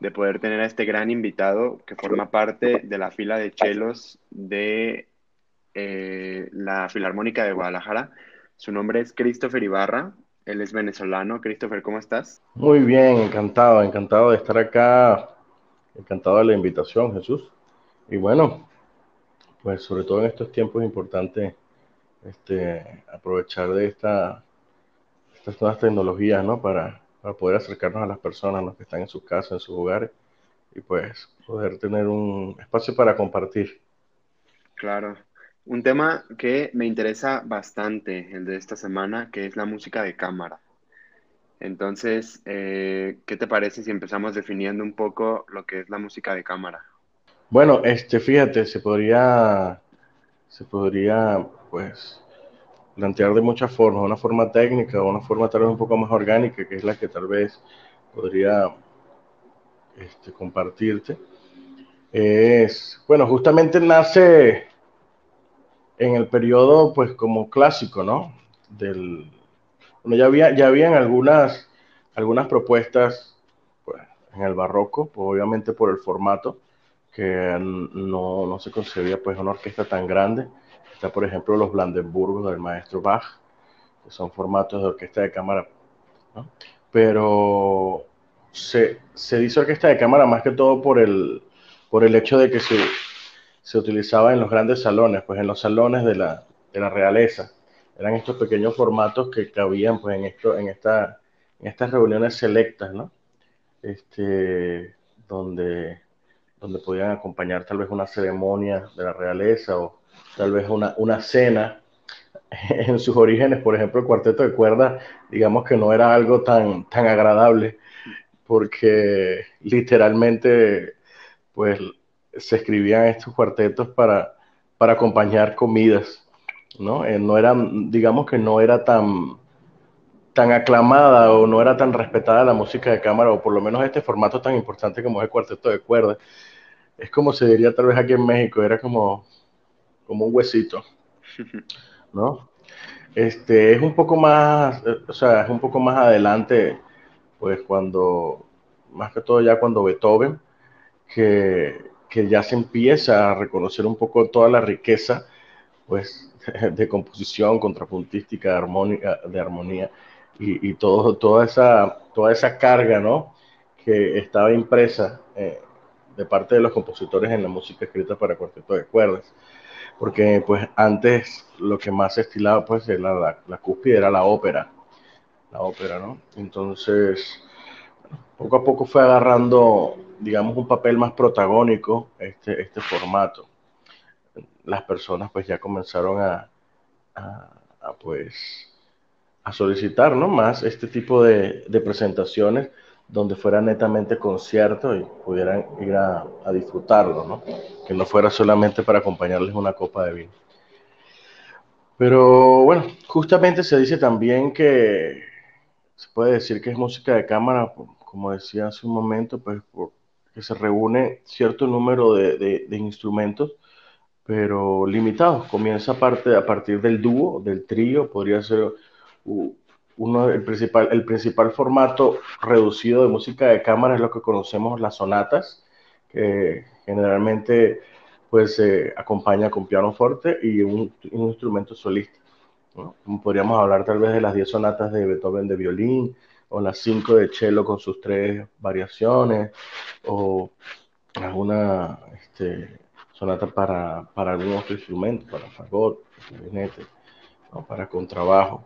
de poder tener a este gran invitado que forma parte de la fila de chelos de eh, la Filarmónica de Guadalajara. Su nombre es Christopher Ibarra. Él es venezolano. Christopher, ¿cómo estás? Muy bien, encantado, encantado de estar acá. Encantado de la invitación, Jesús. Y bueno, pues sobre todo en estos tiempos es importante este, aprovechar de esta, estas nuevas tecnologías, ¿no? Para para poder acercarnos a las personas los que están en sus casas, en sus hogares, y pues poder tener un espacio para compartir. Claro. Un tema que me interesa bastante, el de esta semana, que es la música de cámara. Entonces, eh, ¿qué te parece si empezamos definiendo un poco lo que es la música de cámara? Bueno, este, fíjate, se podría, se podría, pues, plantear de muchas formas, una forma técnica una forma tal vez un poco más orgánica, que es la que tal vez podría este, compartirte. Es, bueno, justamente nace en el periodo, pues, como clásico, ¿no? Del, ya, había, ya habían algunas, algunas propuestas pues, en el barroco, pues, obviamente por el formato, que no, no se concebía, pues, una orquesta tan grande Está, por ejemplo, los Blandenburgos del maestro Bach, que son formatos de orquesta de cámara. Pero se, se, dice orquesta de cámara más que todo por el, por el hecho de que se, se utilizaba en los grandes salones, pues en los salones de la, de la realeza. Eran estos pequeños formatos que cabían pues, en, esto, en, esta, en estas reuniones selectas, ¿no? Este, donde, donde podían acompañar tal vez una ceremonia de la realeza o, tal vez una, una cena en sus orígenes, por ejemplo, el cuarteto de cuerdas, digamos que no era algo tan, tan agradable, porque literalmente, pues, se escribían estos cuartetos para, para acompañar comidas, ¿no? Eh, no eran, digamos que no era tan, tan aclamada o no era tan respetada la música de cámara, o por lo menos este formato tan importante como es el cuarteto de cuerdas. Es como se diría tal vez aquí en México, era como como un huesito, ¿no? Este, es un poco más, o sea, es un poco más adelante, pues cuando, más que todo ya cuando Beethoven, que, que ya se empieza a reconocer un poco toda la riqueza, pues, de composición, contrapuntística, de armonía, de armonía y, y todo, toda, esa, toda esa carga, ¿no? Que estaba impresa eh, de parte de los compositores en la música escrita para cuarteto de cuerdas porque pues antes lo que más se estilaba pues la, la cúspide era la ópera, la ópera, ¿no? Entonces, poco a poco fue agarrando, digamos, un papel más protagónico este, este formato. Las personas pues ya comenzaron a, a, pues a solicitar, ¿no? Más este tipo de, de presentaciones donde fuera netamente concierto y pudieran ir a, disfrutarlo, ¿no? Que no fuera solamente para acompañarles una copa de vino. Pero bueno, justamente se dice también que se puede decir que es música de cámara, como decía hace un momento, pues que se reúne cierto número de, instrumentos, pero limitados. Comienza parte, a partir del dúo, del trío, podría ser uno, el, principal, el principal formato reducido de música de cámara es lo que conocemos las sonatas, que generalmente pues se acompaña con piano fuerte y un, instrumento solista. Podríamos hablar tal vez de las 10 sonatas de Beethoven de violín, o las 5 de cello con sus tres variaciones, o alguna este, sonata para, para algún otro instrumento, para fagot, para contrabajo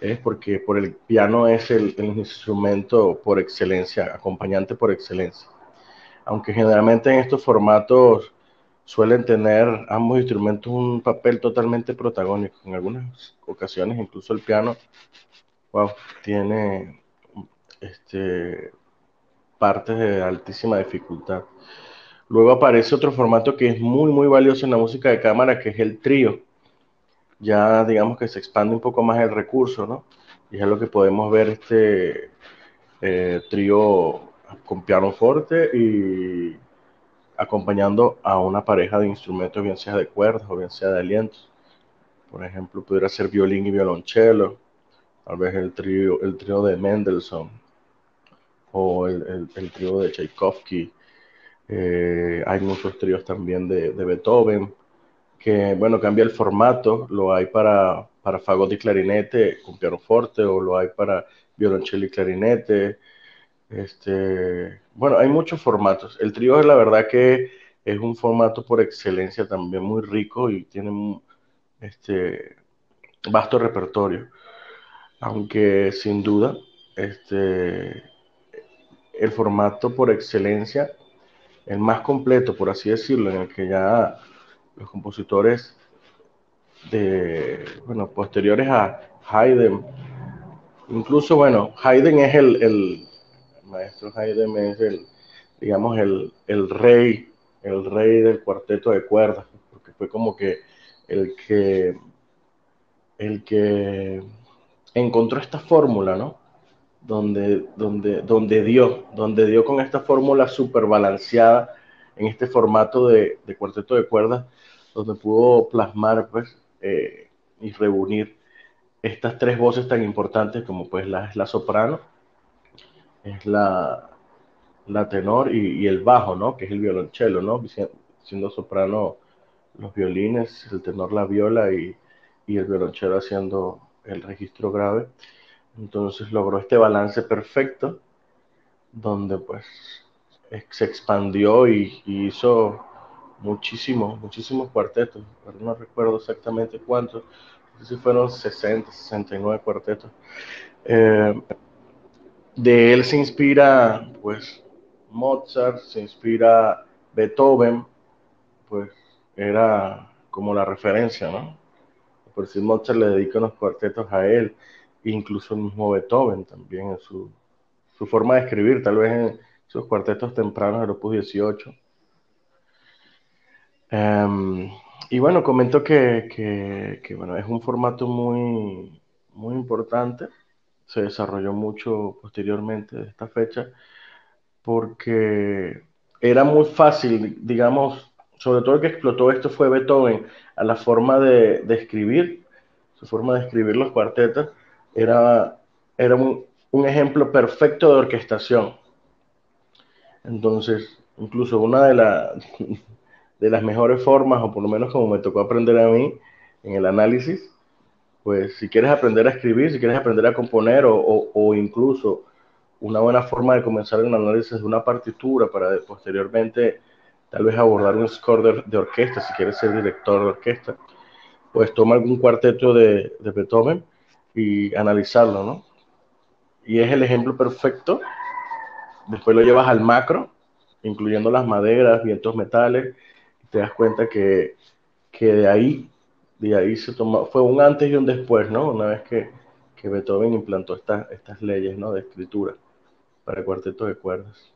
es porque por el piano es el, instrumento por excelencia, acompañante por excelencia. Aunque generalmente en estos formatos suelen tener ambos instrumentos un papel totalmente protagónico. En algunas ocasiones incluso el piano, wow, tiene este partes de altísima dificultad. Luego aparece otro formato que es muy, muy valioso en la música de cámara, que es el trío. Ya digamos que se expande un poco más el recurso, ¿no? Y es lo que podemos ver este eh, trío con piano fuerte y acompañando a una pareja de instrumentos, bien sea de cuerdas o bien sea de alientos. Por ejemplo, pudiera ser violín y violonchelo, tal vez el trío, el trío de Mendelssohn o el, trío de Tchaikovsky. Eh, hay muchos tríos también de, Beethoven, que, bueno, cambia el formato, lo hay para, para fagot y clarinete con pianoforte, o lo hay para violonchelo y clarinete. Este, bueno, hay muchos formatos. El trío es la verdad que es un formato por excelencia también muy rico y tiene este, vasto repertorio. Aunque sin duda, este, el formato por excelencia, el más completo, por así decirlo, en el que ya los compositores de, bueno, posteriores a Haydn, incluso, bueno, Haydn es el, el maestro Haydn es el, digamos, el, el rey, el rey del cuarteto de cuerdas, porque fue como que el que, el que encontró esta fórmula, ¿no? donde, donde, donde dio, donde dio con esta fórmula súper balanceada en este formato de, de, cuarteto de cuerdas, donde pudo plasmar pues, eh, y reunir estas tres voces tan importantes como pues la, la soprano, es la, la tenor y, y, el bajo, ¿no? Que es el violonchelo, ¿no? Siendo soprano los violines, el tenor la viola y, y el violonchelo haciendo el registro grave. Entonces logró este balance perfecto donde pues se expandió y, hizo muchísimos, muchísimos cuartetos, pero no recuerdo exactamente cuántos, no sé si fueron 60, 69 cuartetos. Eh, de él se inspira pues Mozart, se inspira Beethoven, pues era como la referencia, ¿no? Por si Mozart le dedica unos cuartetos a él, incluso el mismo Beethoven también en su, su forma de escribir, tal vez en sus cuartetos tempranos del Opus 18. Um, y bueno, comento que, bueno, es un formato muy, muy importante, se desarrolló mucho posteriormente de esta fecha, porque era muy fácil, digamos, sobre todo el que explotó esto fue Beethoven, a la forma de, escribir, su forma de escribir los cuartetos, era, era un, ejemplo perfecto de orquestación. Entonces, incluso una de, la, de las mejores formas, o por lo menos como me tocó aprender a mí en el análisis, pues si quieres aprender a escribir, si quieres aprender a componer o, o, incluso una buena forma de comenzar el análisis de una partitura para posteriormente tal vez abordar un score de, de, orquesta, si quieres ser director de orquesta, pues toma algún cuarteto de, de Beethoven y analizarlo, ¿no? Y es el ejemplo perfecto. Después lo llevas al macro, incluyendo las maderas, vientos metales, te das cuenta que, que de ahí, de ahí se tomó, fue un antes y un después, ¿no? Una vez que, que Beethoven implantó esta, estas leyes, ¿no? De escritura para el cuarteto de cuerdas.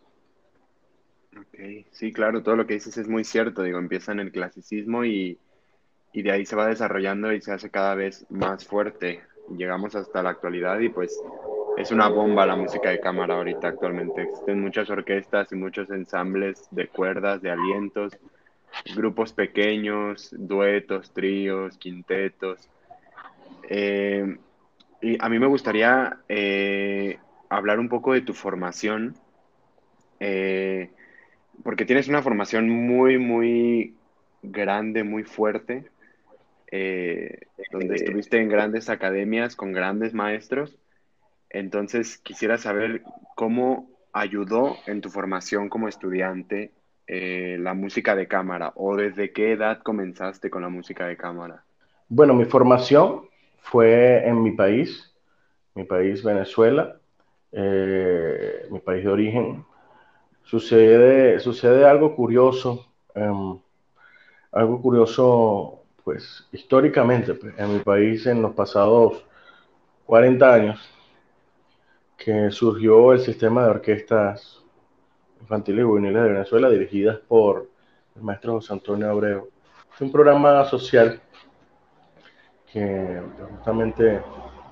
Ok, sí, claro, todo lo que dices es muy cierto, digo, empieza en el clasicismo y, y de ahí se va desarrollando y se hace cada vez más fuerte llegamos hasta la actualidad y pues es una bomba la música de cámara ahorita actualmente. Existen muchas orquestas y muchos ensambles de cuerdas, de alientos, grupos pequeños, duetos, tríos, quintetos. Eh, y a mí me gustaría eh, hablar un poco de tu formación, eh, porque tienes una formación muy, muy grande, muy fuerte donde estuviste en grandes academias con grandes maestros. Entonces, quisiera saber cómo ayudó en tu formación como estudiante eh, la música de cámara o desde qué edad comenzaste con la música de cámara. Bueno, mi formación fue en mi país, mi país Venezuela, eh, mi país de origen. Sucede, sucede algo curioso, um, algo curioso pues históricamente pues, en mi país en los pasados 40 años que surgió el sistema de orquestas infantiles y juveniles de Venezuela, dirigidas por el maestro José Antonio Abreu. Es un programa social que justamente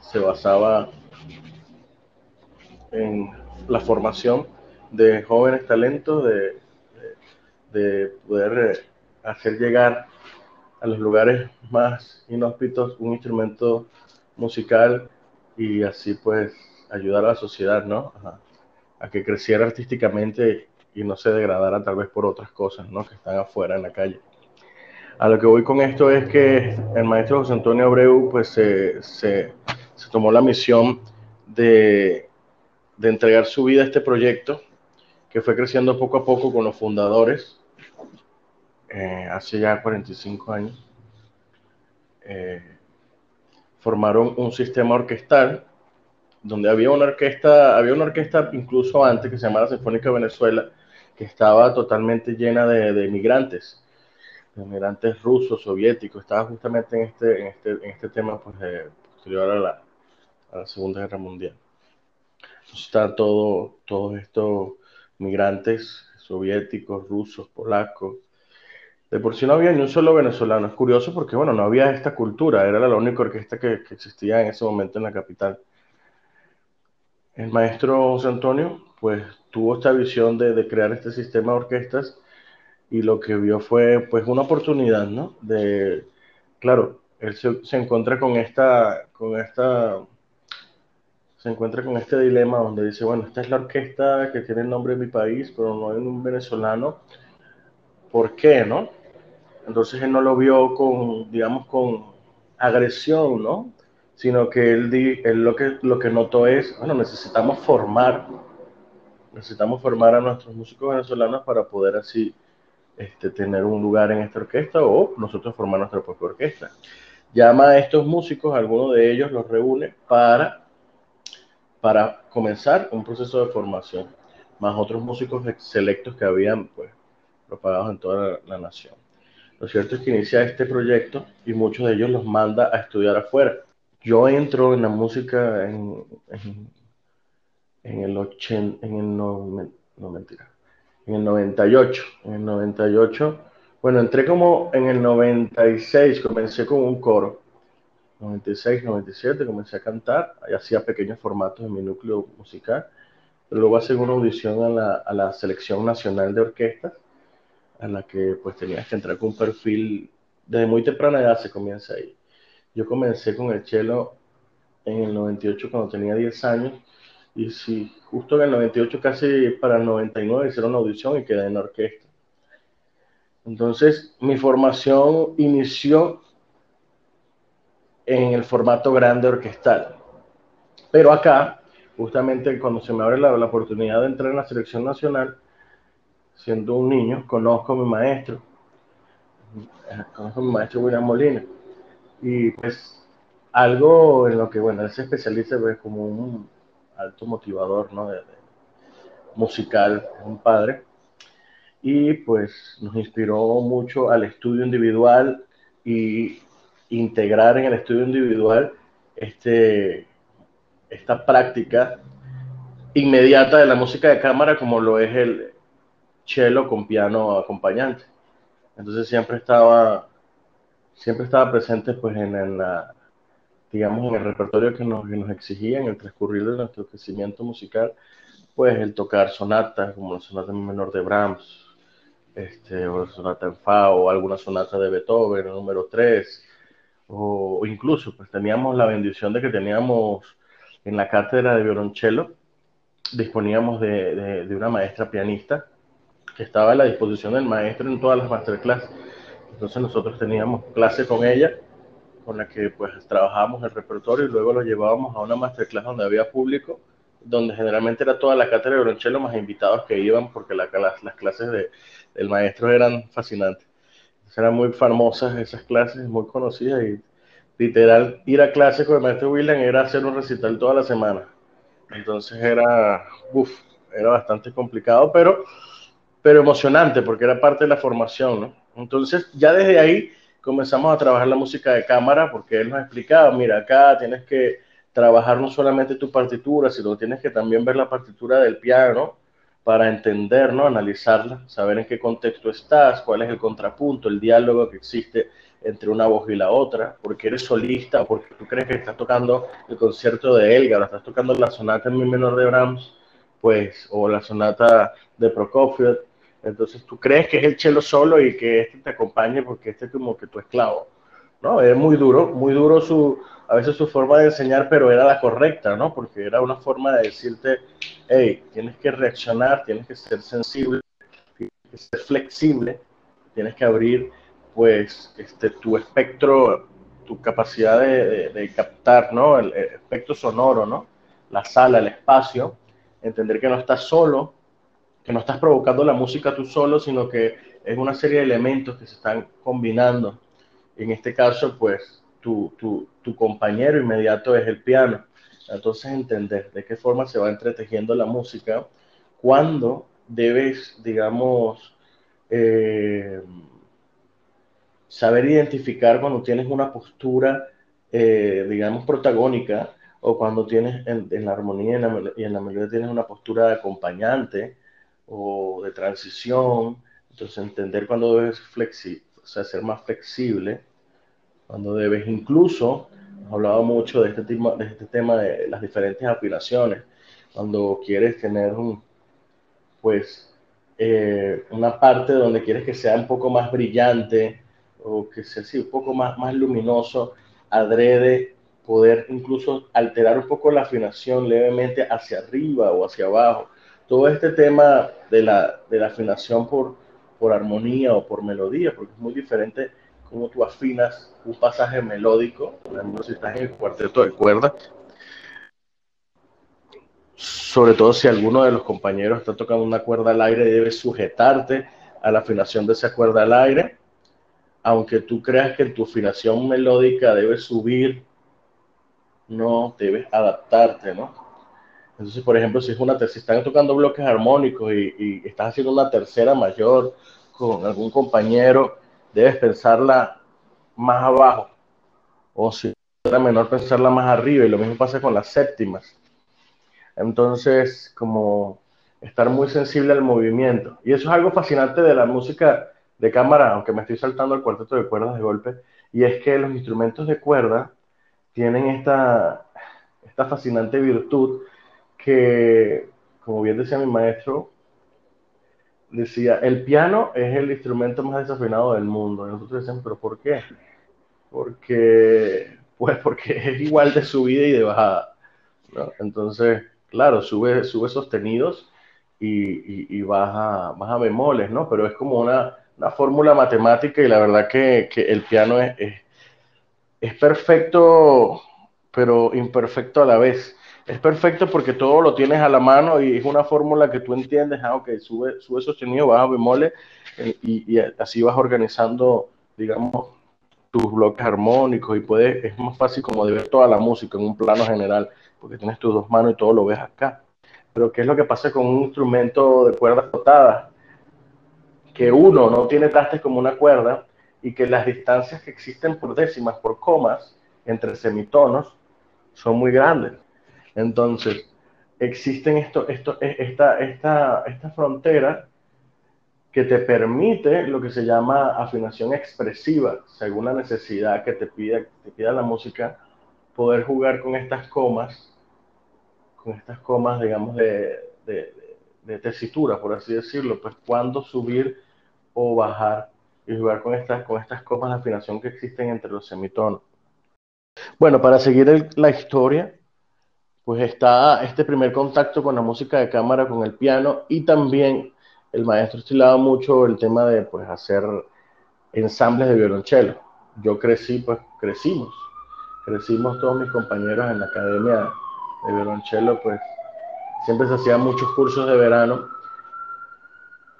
se basaba en la formación de jóvenes talentos, de, de, poder eh, hacer llegar a los lugares más inhóspitos un instrumento musical y así pues ayudar a la sociedad, ¿no? A, que creciera artísticamente y no se degradara tal vez por otras cosas, ¿no? Que están afuera en la calle. A lo que voy con esto es que el maestro José Antonio Abreu pues se, se, se tomó la misión de, de entregar su vida a este proyecto que fue creciendo poco a poco con los fundadores eh, hace ya 45 años. Eh, formaron un sistema orquestal donde había una orquesta, había una orquesta incluso antes que se llamaba Sinfónica Venezuela, que estaba totalmente llena de, de migrantes, de migrantes rusos, soviéticos, estaba justamente en este, en este, en este tema pues, posterior a la, Segunda Guerra Mundial. Entonces están todo, todos estos migrantes soviéticos, rusos, polacos. De por sí no había ni un solo venezolano. Es curioso porque, bueno, no había esta cultura. Era la única orquesta que, que existía en ese momento en la capital. El maestro José Antonio, pues, tuvo esta visión de, crear este sistema de orquestas y lo que vio fue, pues, una oportunidad, ¿no? De, claro, él se, encuentra con esta, con esta se encuentra con este dilema donde dice, bueno, esta es la orquesta que tiene el nombre de mi país, pero no hay un venezolano. ¿Por qué, no? Entonces él no lo vio con, digamos, con agresión, ¿no? Sino que él, él lo, que, lo que notó es, bueno, necesitamos formar, necesitamos formar a nuestros músicos venezolanos para poder así este, tener un lugar en esta orquesta o nosotros formar nuestra propia orquesta. Llama a estos músicos, algunos de ellos los reúne para para comenzar un proceso de formación, más otros músicos selectos que habían pues, propagados en toda la, nación. Lo cierto es que inicia este proyecto y muchos de ellos los manda a estudiar afuera. Yo entro en la música en, el 80, en el no, mentira, en el 98, en el 98, bueno, entré como en el 96, comencé con un coro. 96, 97, comencé a cantar, y hacía pequeños formatos en mi núcleo musical, pero luego hacer una audición a la, a la, selección nacional de orquestas, a la que pues tenías que entrar con un perfil, desde muy temprana edad se comienza ahí. Yo comencé con el cello en el 98 cuando tenía 10 años, y sí, justo en el 98 casi para el 99 hicieron una audición y quedé en la orquesta. Entonces, mi formación inició en el formato grande orquestal. Pero acá, justamente cuando se me abre la, la, oportunidad de entrar en la selección nacional, siendo un niño, conozco a mi maestro, conozco a mi maestro William Molina, y pues algo en lo que, bueno, él se especializa pues, como un alto motivador, ¿no? De, de, musical, un padre, y pues nos inspiró mucho al estudio individual y integrar en el estudio individual este, esta práctica inmediata de la música de cámara como lo es el cello con piano acompañante. Entonces siempre estaba, siempre estaba presente pues en, la, digamos, en el repertorio que nos, que nos exigía en el transcurrir de nuestro crecimiento musical, pues el tocar sonatas como la sonata menor de Brahms, este, o la sonata en Fa, o alguna sonata de Beethoven, el número 3, o, incluso pues teníamos la bendición de que teníamos en la cátedra de violonchelo, disponíamos de, de, una maestra pianista que estaba a la disposición del maestro en todas las masterclass. Entonces nosotros teníamos clase con ella, con la que pues trabajábamos el repertorio y luego lo llevábamos a una masterclass donde había público, donde generalmente era toda la cátedra de violonchelo más invitados que iban porque la, las, las clases de, del maestro eran fascinantes eran muy famosas esas clases, muy conocidas y literal ir a clase con el maestro William era hacer un recital toda la semana. Entonces era, uff, era bastante complicado, pero, pero emocionante porque era parte de la formación, ¿no? Entonces ya desde ahí comenzamos a trabajar la música de cámara porque él nos explicaba, mira, acá tienes que trabajar no solamente tu partitura, sino tienes que también ver la partitura del piano, para entender, ¿no? Analizarla, saber en qué contexto estás, cuál es el contrapunto, el diálogo que existe entre una voz y la otra, porque eres solista, porque tú crees que estás tocando el concierto de Elgar, o estás tocando la sonata en mi menor de Brahms, pues, o la sonata de Prokofiev, entonces tú crees que es el chelo solo y que este te acompañe porque este es como que tu esclavo, ¿no? Es muy duro, muy duro su, a veces su forma de enseñar, pero era la correcta, ¿no? Porque era una forma de decirte, hey, tienes que reaccionar, tienes que ser sensible, tienes que ser flexible, tienes que abrir, pues, este, tu espectro, tu capacidad de, captar, ¿no? El, el espectro sonoro, ¿no? La sala, el espacio, entender que no estás solo, que no estás provocando la música tú solo, sino que es una serie de elementos que se están combinando. En este caso, pues, tu, tu, tu compañero inmediato es el piano. Entonces entender de qué forma se va entretejiendo la música, cuando debes, digamos, eh, saber identificar cuando tienes una postura, eh, digamos, protagónica, o cuando tienes en, la armonía y en la, y en la, melodía tienes una postura de acompañante o de transición. Entonces entender cuando debes flexi o sea, ser más flexible cuando debes incluso, hemos hablado mucho de este, tema, de este tema de las diferentes afinaciones, cuando quieres tener un, pues, eh, una parte donde quieres que sea un poco más brillante o que sea así, un poco más, más luminoso, adrede, poder incluso alterar un poco la afinación levemente hacia arriba o hacia abajo. Todo este tema de la, de la afinación por, por armonía o por melodía, porque es muy diferente cómo tú afinas un pasaje melódico, por ejemplo, si estás en el cuarteto de cuerdas, sobre todo si alguno de los compañeros está tocando una cuerda al aire, debes sujetarte a la afinación de esa cuerda al aire, aunque tú creas que tu afinación melódica debe subir, no debes adaptarte, ¿no? Entonces, por ejemplo, si es una si están tocando bloques armónicos y, y estás haciendo una tercera mayor con algún compañero, debes pensarla más abajo. O si era menor, pensarla más arriba. Y lo mismo pasa con las séptimas. Entonces, como estar muy sensible al movimiento. Y eso es algo fascinante de la música de cámara, aunque me estoy saltando el cuarteto de cuerdas de golpe, y es que los instrumentos de cuerda tienen esta, esta fascinante virtud que, como bien decía mi maestro, decía, el piano es el instrumento más desafinado del mundo. Y nosotros decíamos, pero ¿por qué? Porque, pues porque es igual de subida y de bajada. Entonces, claro, sube, sube sostenidos y, y, baja, baja bemoles, ¿no? Pero es como una, una fórmula matemática y la verdad que, que el piano es, es perfecto, pero imperfecto a la vez es perfecto porque todo lo tienes a la mano y es una fórmula que tú entiendes, ah, ok, sube, sube sostenido, baja bemole eh, y, y, así vas organizando, digamos, tus bloques armónicos y puedes, es más fácil como de ver toda la música en un plano general, porque tienes tus dos manos y todo lo ves acá. Pero ¿qué es lo que pasa con un instrumento de cuerdas cortadas? Que uno no tiene trastes como una cuerda y que las distancias que existen por décimas, por comas, entre semitonos, son muy grandes. Entonces, existen esto, esto, e, esta, esta, esta frontera que te permite lo que se llama afinación expresiva, según la necesidad que te pida, te pida la música, poder jugar con estas comas, con estas comas, digamos, de, de, de tesitura, por así decirlo, pues cuándo subir o bajar y jugar con estas, con estas comas de afinación que existen entre los semitonos. Bueno, para seguir la historia, pues está este primer contacto con la música de cámara, con el piano y también el maestro estilaba mucho el tema de pues hacer ensambles de violonchelo. Yo crecí, pues crecimos, crecimos todos mis compañeros en la academia de violonchelo, pues siempre se hacían muchos cursos de verano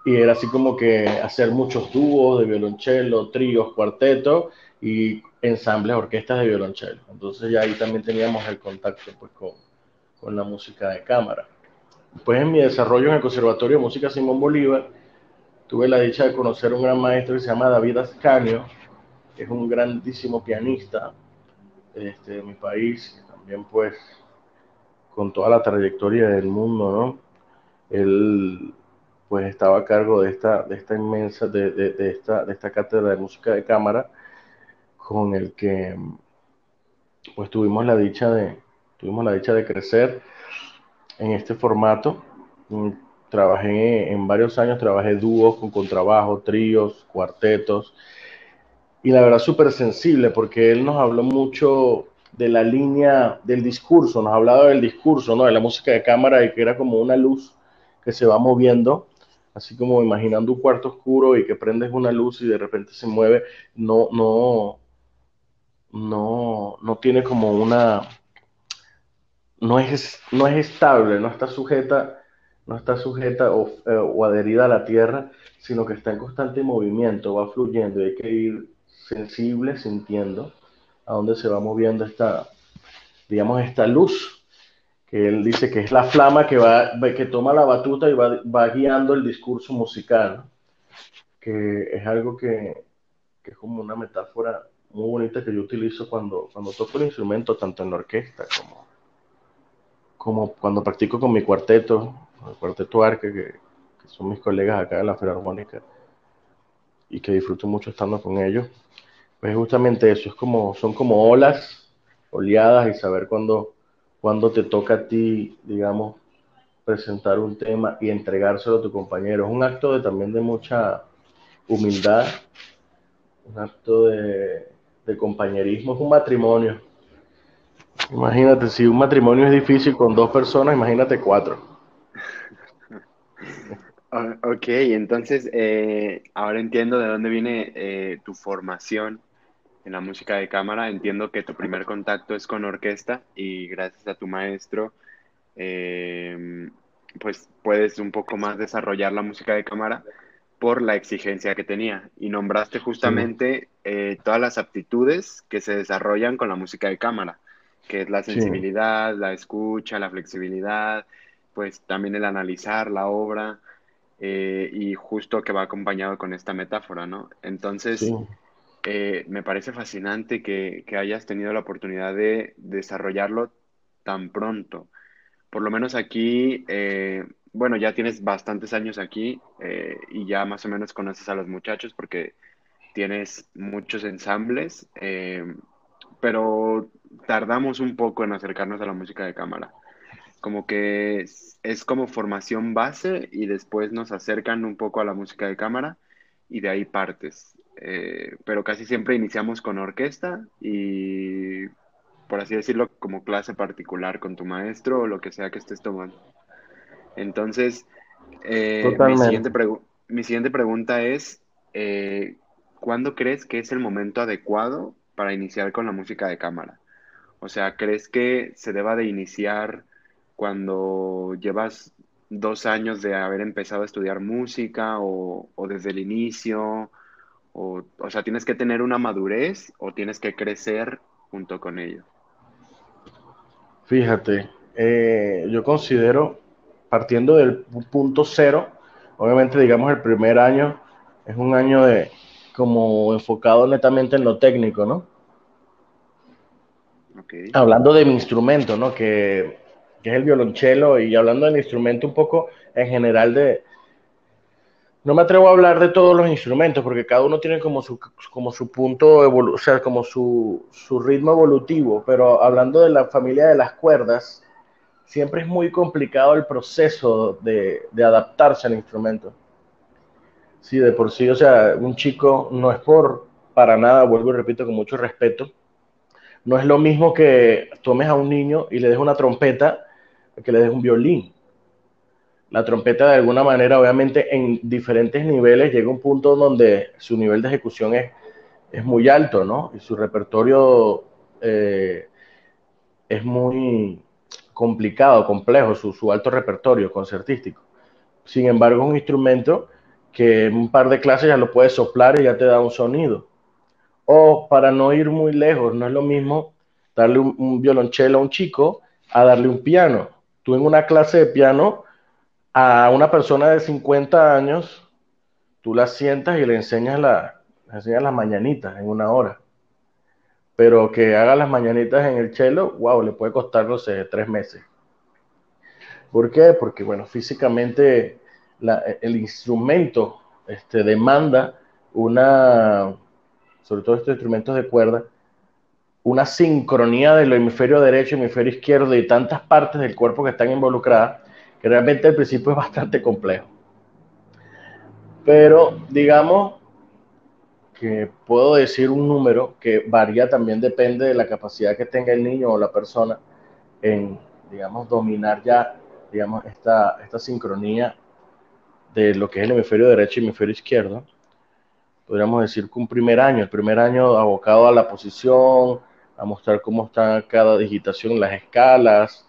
y era así como que hacer muchos dúos de violonchelo, tríos, cuartetos y ensambles, orquestas de violonchelo. Entonces ya ahí también teníamos el contacto pues con, con la música de cámara. Después en mi desarrollo en el Conservatorio de Música Simón Bolívar, tuve la dicha de conocer a un gran maestro que se llama David Ascanio, que es un grandísimo pianista este, de mi país, también pues con toda la trayectoria del mundo, ¿no? él pues estaba a cargo de esta, de esta inmensa, de, de, esta, de esta cátedra de música de cámara, con el que pues tuvimos la dicha de, tuvimos la dicha de crecer en este formato. Mm, trabajé en varios años, trabajé dúos con contrabajo, tríos, cuartetos, y la verdad súper sensible porque él nos habló mucho de la línea del discurso, nos hablaba del discurso, ¿no? de la música de cámara y que era como una luz que se va moviendo así como imaginando un cuarto oscuro y que prendes una luz y de repente se mueve, no, no, no, no tiene como una, no es, no es estable, no está sujeta, no está sujeta o, eh, o adherida a la tierra, sino que está en constante movimiento, va fluyendo y hay que ir sensible, sintiendo a dónde se va moviendo esta, digamos, esta luz que él dice que es la flama que, va, que toma la batuta y va, va guiando el discurso musical, que es algo que, que, es como una metáfora muy bonita que yo utilizo cuando, cuando toco el instrumento, tanto en la orquesta como, como cuando practico con mi cuarteto, el cuarteto Arque, que, que son mis colegas acá en la Filarmónica, y que disfruto mucho estando con ellos. Pues justamente eso, es como, son como olas, oleadas, y saber cuándo cuando te toca a ti, digamos, presentar un tema y entregárselo a tu compañero. Es un acto de, también de mucha humildad, un acto de, compañerismo, es un matrimonio. Imagínate, si un matrimonio es difícil con dos personas, imagínate cuatro. Ok, entonces eh, ahora entiendo de dónde viene eh, tu formación en la música de cámara. Entiendo que tu primer contacto es con orquesta y gracias a tu maestro, eh, pues puedes un poco más desarrollar la música de cámara por la exigencia que tenía. Y nombraste justamente eh, todas las aptitudes que se desarrollan con la música de cámara, que es la sensibilidad, la escucha, la flexibilidad, pues también el analizar la obra. Eh, y justo que va acompañado con esta metáfora, ¿no? Entonces, eh, me parece fascinante que, hayas tenido la oportunidad de desarrollarlo tan pronto. Por lo menos aquí, eh, bueno, ya tienes bastantes años aquí y ya más o menos conoces a los muchachos porque tienes muchos ensambles, pero tardamos un poco en acercarnos a la música de cámara. Como que es como formación base y después nos acercan un poco a la música de cámara y de ahí partes. Eh, pero casi siempre iniciamos con orquesta y, por así decirlo, como clase particular con tu maestro o lo que sea que estés tomando. Entonces, eh, mi, siguiente mi, siguiente pregunta es, eh, ¿cuándo crees que es el momento adecuado para iniciar con la música de cámara? O sea, ¿crees que se deba de iniciar cuando llevas dos años de haber empezado a estudiar música o, desde el inicio? O, o sea, tienes que tener una madurez o tienes que crecer junto con ello. Fíjate, eh, yo considero, partiendo del punto cero, obviamente digamos el primer año es un año de como enfocado netamente en lo técnico, ¿no? Hablando de mi instrumento, ¿no? Que, es el violonchelo y hablando del instrumento un poco en general de, no me atrevo a hablar de todos los instrumentos porque cada uno tiene como su, como su punto, o sea, como su, su, ritmo evolutivo, pero hablando de la familia de las cuerdas, siempre es muy complicado el proceso de, de adaptarse al instrumento. Sí, de por sí, o sea, un chico no es por, para nada, vuelvo y repito con mucho respeto, no es lo mismo que tomes a un niño y le des una trompeta que le des un violín la trompeta de alguna manera, obviamente en diferentes niveles, llega un punto donde su nivel de ejecución es, es muy alto, ¿no? Y su repertorio eh, es muy complicado, complejo, su, su, alto repertorio concertístico. Sin embargo, es un instrumento que en un par de clases ya lo puedes soplar y ya te da un sonido. O para no ir muy lejos, no es lo mismo darle un, violonchelo a un chico a darle un piano. Tú en una clase de piano a una persona de 50 años, tú la sientas y le enseñas, la, enseñas las mañanitas en una hora. Pero que haga las mañanitas en el chelo, wow, le puede costar, no sé, tres meses. ¿Por qué? Porque, bueno, físicamente el instrumento este, demanda una, sobre todo estos instrumentos de cuerda, una sincronía del hemisferio derecho hemisferio izquierdo y tantas partes del cuerpo que están involucradas, que realmente al principio es bastante complejo. Pero digamos que puedo decir un número que varía también depende de la capacidad que tenga el niño o la persona en, digamos, dominar ya, digamos, esta, esta sincronía de lo que es el hemisferio derecho y hemisferio izquierdo. Podríamos decir que un primer año, el primer año abocado a la posición, a mostrar cómo está cada digitación las escalas,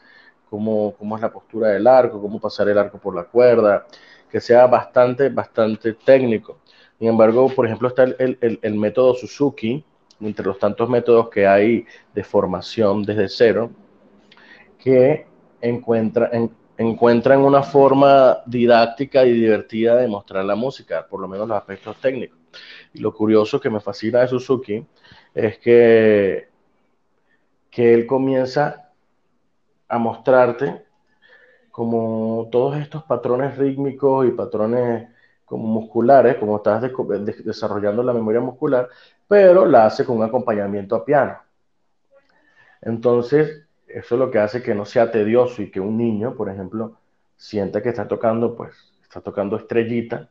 cómo, cómo es la postura del arco, cómo pasar el arco por la cuerda, que sea bastante, bastante técnico. Sin embargo, por ejemplo, está el, el, el, método Suzuki, entre los tantos métodos que hay de formación desde cero, que encuentra, en, encuentran una forma didáctica y divertida de mostrar la música, por lo menos los aspectos técnicos. Y lo curioso que me fascina de Suzuki es que, que él comienza a mostrarte como todos estos patrones rítmicos y patrones como musculares, como estás desarrollando la memoria muscular, pero la hace con un acompañamiento a piano. Entonces, eso es lo que hace que no sea tedioso y que un niño, por ejemplo, sienta que está tocando, pues, está tocando estrellita,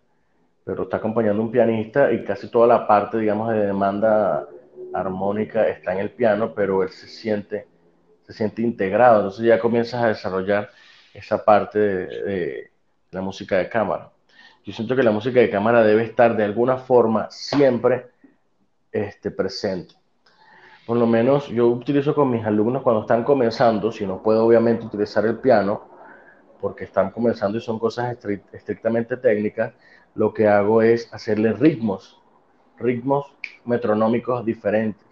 pero está acompañando un pianista y casi toda la parte, digamos, de demanda armónica está en el piano, pero él se siente, se siente integrado. Entonces ya comienzas a desarrollar esa parte de, la música de cámara. Yo siento que la música de cámara debe estar de alguna forma siempre este, presente por lo menos yo utilizo con mis alumnos cuando están comenzando, si no puedo obviamente utilizar el piano, porque están comenzando y son cosas estrictamente técnicas, lo que hago es hacerles ritmos, ritmos metronómicos diferentes.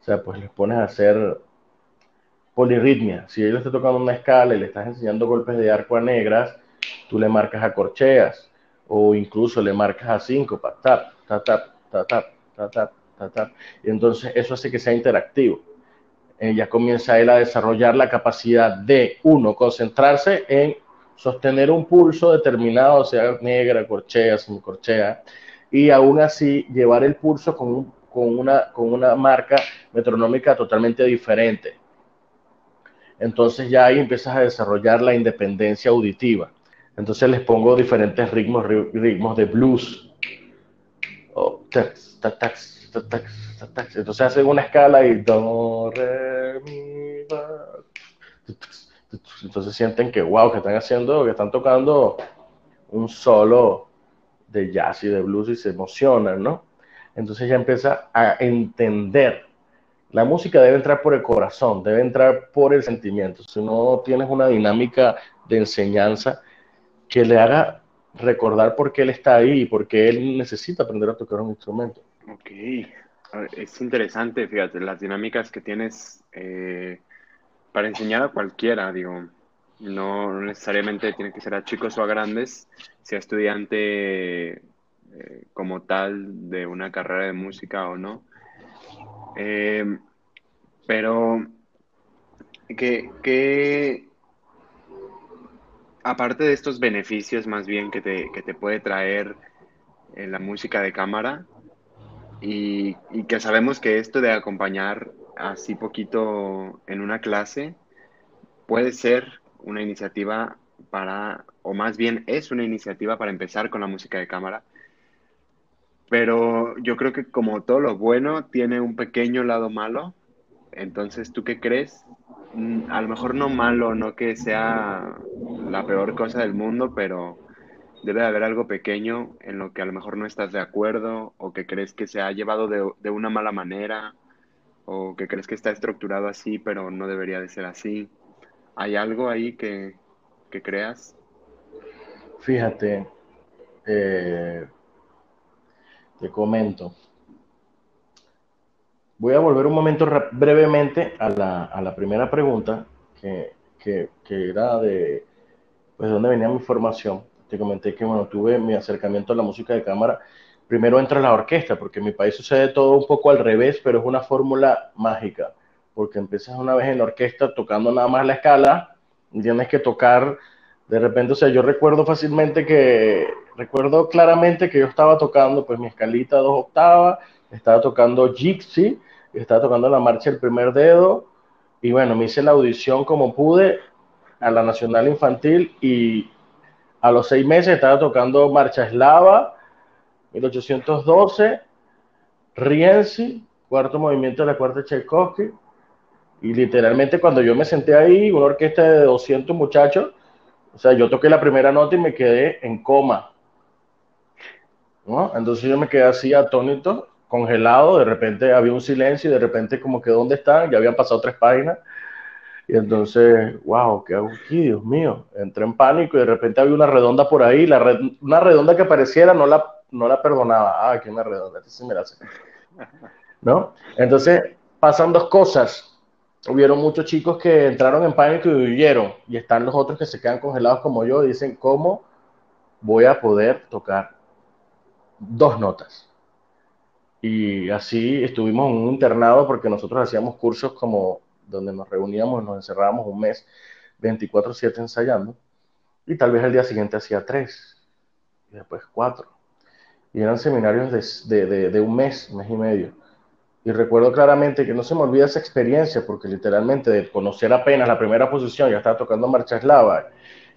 O sea, pues les pones a hacer polirritmia. Si ellos están tocando una escala y le estás enseñando golpes de arco a negras, tú le marcas a corcheas o incluso le marcas a síncopa, tap, tap, tap, tap, tap, tap, tap, y entonces eso hace que sea interactivo. Eh, ya comienza él a desarrollar la capacidad de, uno, concentrarse en sostener un pulso determinado, sea negra, corchea, semicorchea, y aún así llevar el pulso con, una, marca metronómica totalmente diferente. Entonces ya ahí empiezas a desarrollar la independencia auditiva. Entonces les pongo diferentes ritmos, ritmos de blues. Entonces hacen una escala y Entonces sienten que, wow, que están haciendo, que están tocando un solo de jazz y de blues y se emocionan, ¿no? Entonces ya empieza a entender. La música debe entrar por el corazón, debe entrar por el sentimiento. Si no tienes una dinámica de enseñanza que le haga recordar por qué él está ahí y por qué él necesita aprender a tocar un instrumento. Ok, es interesante, fíjate, las dinámicas que tienes eh, para enseñar a cualquiera, digo, no necesariamente tiene que ser a chicos o a grandes, sea estudiante eh, como tal de una carrera de música o no. Eh, pero, que, aparte de estos beneficios más bien que te, que te puede traer la música de cámara, y, que sabemos que esto de acompañar así poquito en una clase puede ser una iniciativa para, o más bien es una iniciativa para empezar con la música de cámara. Pero yo creo que como todo lo bueno tiene un pequeño lado malo. Entonces, ¿tú qué crees? Mm, a lo mejor no malo, no que sea la peor cosa del mundo, pero debe de haber algo pequeño en lo que a lo mejor no estás de acuerdo o que crees que se ha llevado de, una mala manera o que crees que está estructurado así pero no debería de ser así. ¿Hay algo ahí que, creas? Fíjate, eh, te comento. Voy a volver un momento brevemente a la, primera pregunta, que, que, que era de pues, dónde venía mi formación te comenté que, bueno, tuve mi acercamiento a la música de cámara. Primero entra la orquesta, porque en mi país sucede todo un poco al revés, pero es una fórmula mágica, porque empiezas una vez en la orquesta tocando nada más la escala, tienes que tocar De repente, o sea, yo recuerdo fácilmente que, recuerdo claramente que yo estaba tocando pues mi escalita dos octavas, estaba tocando Gypsy, estaba tocando la marcha El Primer Dedo, y bueno, me hice la audición como pude a la Nacional Infantil y a los seis meses estaba tocando Marcha Eslava, 1812, Rienzi, cuarto movimiento de la cuarta Tchaikovsky, y literalmente cuando yo me senté ahí, una orquesta de 200 muchachos, o sea, yo toqué la primera nota y me quedé en coma. ¿no? Entonces yo me quedé así atónito, congelado, de repente había un silencio y de repente como que ¿dónde están? Ya habían pasado tres páginas. Y entonces, wow, ¿qué hago? Dios mío. Entré en pánico y de repente había una redonda por ahí. La una redonda que apareciera no la, no la perdonaba. Ah, aquí una redonda. Sí me la ¿No? Entonces, pasan dos cosas hubieron muchos chicos que entraron en pánico y huyeron, y están los otros que se quedan congelados como yo y dicen, ¿cómo voy a poder tocar dos notas? Y así estuvimos en un internado porque nosotros hacíamos cursos como donde nos reuníamos, nos encerrábamos un mes, 24/7 ensayando, y tal vez el día siguiente hacía tres, y después cuatro. Y eran seminarios de, de, de un mes, mes y medio. Y recuerdo claramente que no se me olvida esa experiencia, porque literalmente de conocer apenas la primera posición, ya estaba tocando Marcha Eslava,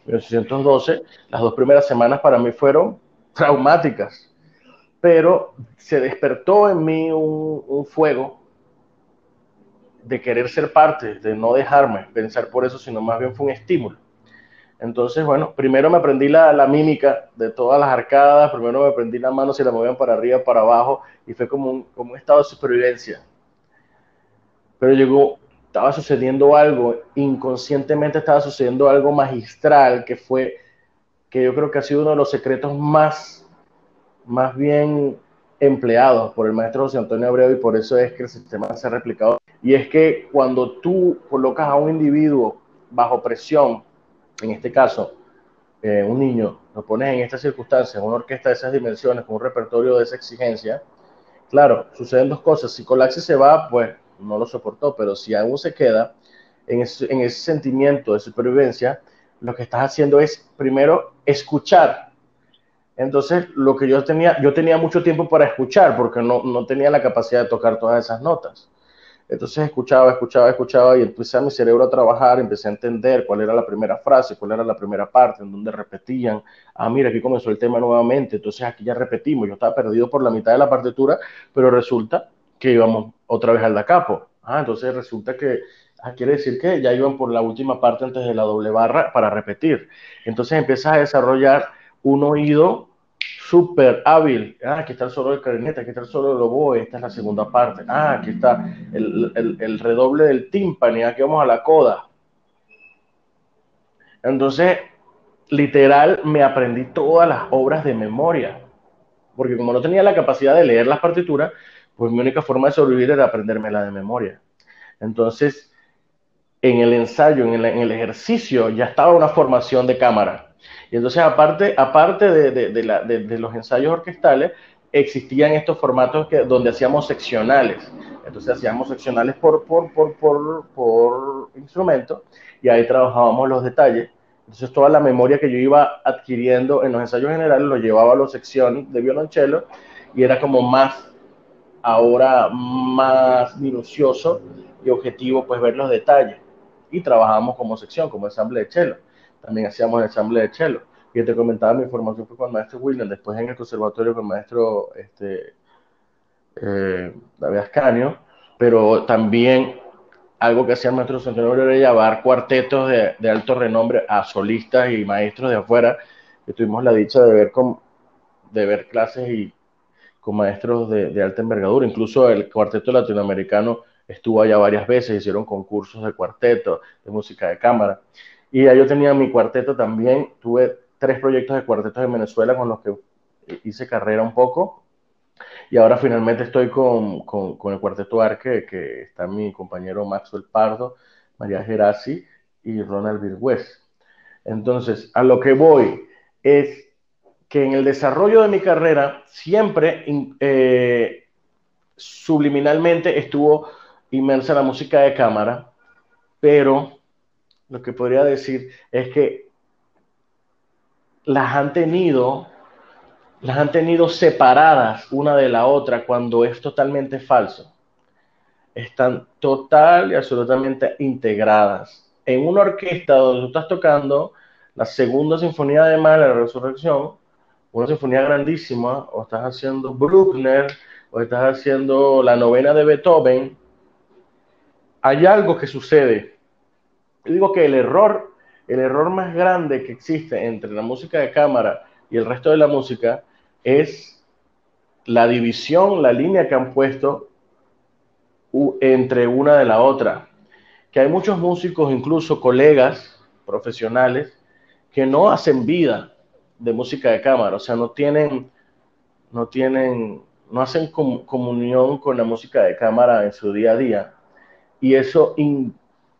en 1812, las dos primeras semanas para mí fueron traumáticas, pero se despertó en mí un, un fuego de querer ser parte, de no dejarme pensar por eso, sino más bien fue un estímulo. Entonces, bueno, primero me aprendí la, la, mímica de todas las arcadas, primero me aprendí las manos si la movían para arriba, para abajo, y fue como un, como estado de supervivencia. Pero llegó, estaba sucediendo algo, inconscientemente estaba sucediendo algo magistral, que fue, que yo creo que ha sido uno de los secretos más, más bien empleados por el maestro José Antonio Abreu, y por eso es que el sistema se ha replicado. Y es que cuando tú colocas a un individuo bajo presión, en este caso, eh, un niño, lo pones en estas circunstancias, en una orquesta de esas dimensiones, con un repertorio de esa exigencia, claro, suceden dos cosas. Si Colaxi se va, pues no lo soportó, pero si aún se queda en ese, en ese sentimiento de supervivencia, lo que estás haciendo es primero escuchar. Entonces, lo que yo tenía, yo tenía mucho tiempo para escuchar porque no, no tenía la capacidad de tocar todas esas notas. Entonces escuchaba, escuchaba, escuchaba y empecé a mi cerebro a trabajar, empecé a entender cuál era la primera frase, cuál era la primera parte, en donde repetían, ah, mira, aquí comenzó el tema nuevamente, entonces aquí ya repetimos, yo estaba perdido por la mitad de la partitura, pero resulta que íbamos otra vez al da capo. Ah, entonces resulta que, ah, quiere decir que ya iban por la última parte antes de la doble barra para repetir. Entonces empiezas a desarrollar un oído súper hábil. Ah, aquí está el solo del clarinete, aquí está el solo del oboe, esta es la segunda parte. Ah, aquí está el, redoble del tímpani, aquí vamos a la coda. Entonces, literal, me aprendí todas las obras de memoria, porque como no tenía la capacidad de leer las partituras, pues mi única forma de sobrevivir era aprendérmela de memoria. Entonces, en el ensayo, en el ejercicio, ya estaba una formación de cámara y entonces, aparte, aparte de, de, de, la, de, los ensayos orquestales, existían estos formatos que, donde hacíamos seccionales. Entonces, hacíamos seccionales por, por, por, por, por instrumento y ahí trabajábamos los detalles. Entonces, toda la memoria que yo iba adquiriendo en los ensayos generales lo llevaba a las secciones de violonchelo y era como más, ahora más minucioso y objetivo, pues ver los detalles. Y trabajábamos como sección, como ensamble de cello también hacíamos ensamble de cello. Y te comentaba, mi formación fue con el maestro William, después en el conservatorio con el maestro este, eh, David Ascanio, pero también algo que hacía el maestro Santiago era llevar cuartetos de, de, alto renombre a solistas y maestros de afuera, que tuvimos la dicha de ver, con, de ver clases y con maestros de, de alta envergadura, incluso el cuarteto latinoamericano estuvo allá varias veces, hicieron concursos de cuarteto, de música de cámara. Y ya yo tenía mi cuarteto también, tuve tres proyectos de cuartetos en Venezuela con los que hice carrera un poco. Y ahora finalmente estoy con, con, el cuarteto Arque, que está mi compañero Maxwell Pardo, María Gerasi y Ronald Virgüez. Entonces, a lo que voy es que en el desarrollo de mi carrera siempre eh, subliminalmente estuvo inmersa la música de cámara, pero lo que podría decir es que las han tenido, las han tenido separadas una de la otra cuando es totalmente falso. Están total y absolutamente integradas. En una orquesta donde tú estás tocando la segunda sinfonía de Mahler, la Resurrección, una sinfonía grandísima, o estás haciendo Bruckner, o estás haciendo la novena de Beethoven, hay algo que sucede. Yo digo que el error, el error más grande que existe entre la música de cámara y el resto de la música es la división, la línea que han puesto entre una de la otra. Que hay muchos músicos, incluso colegas profesionales, que no hacen vida de música de cámara, o sea, no tienen, no tienen, no hacen comunión con la música de cámara en su día a día. Y eso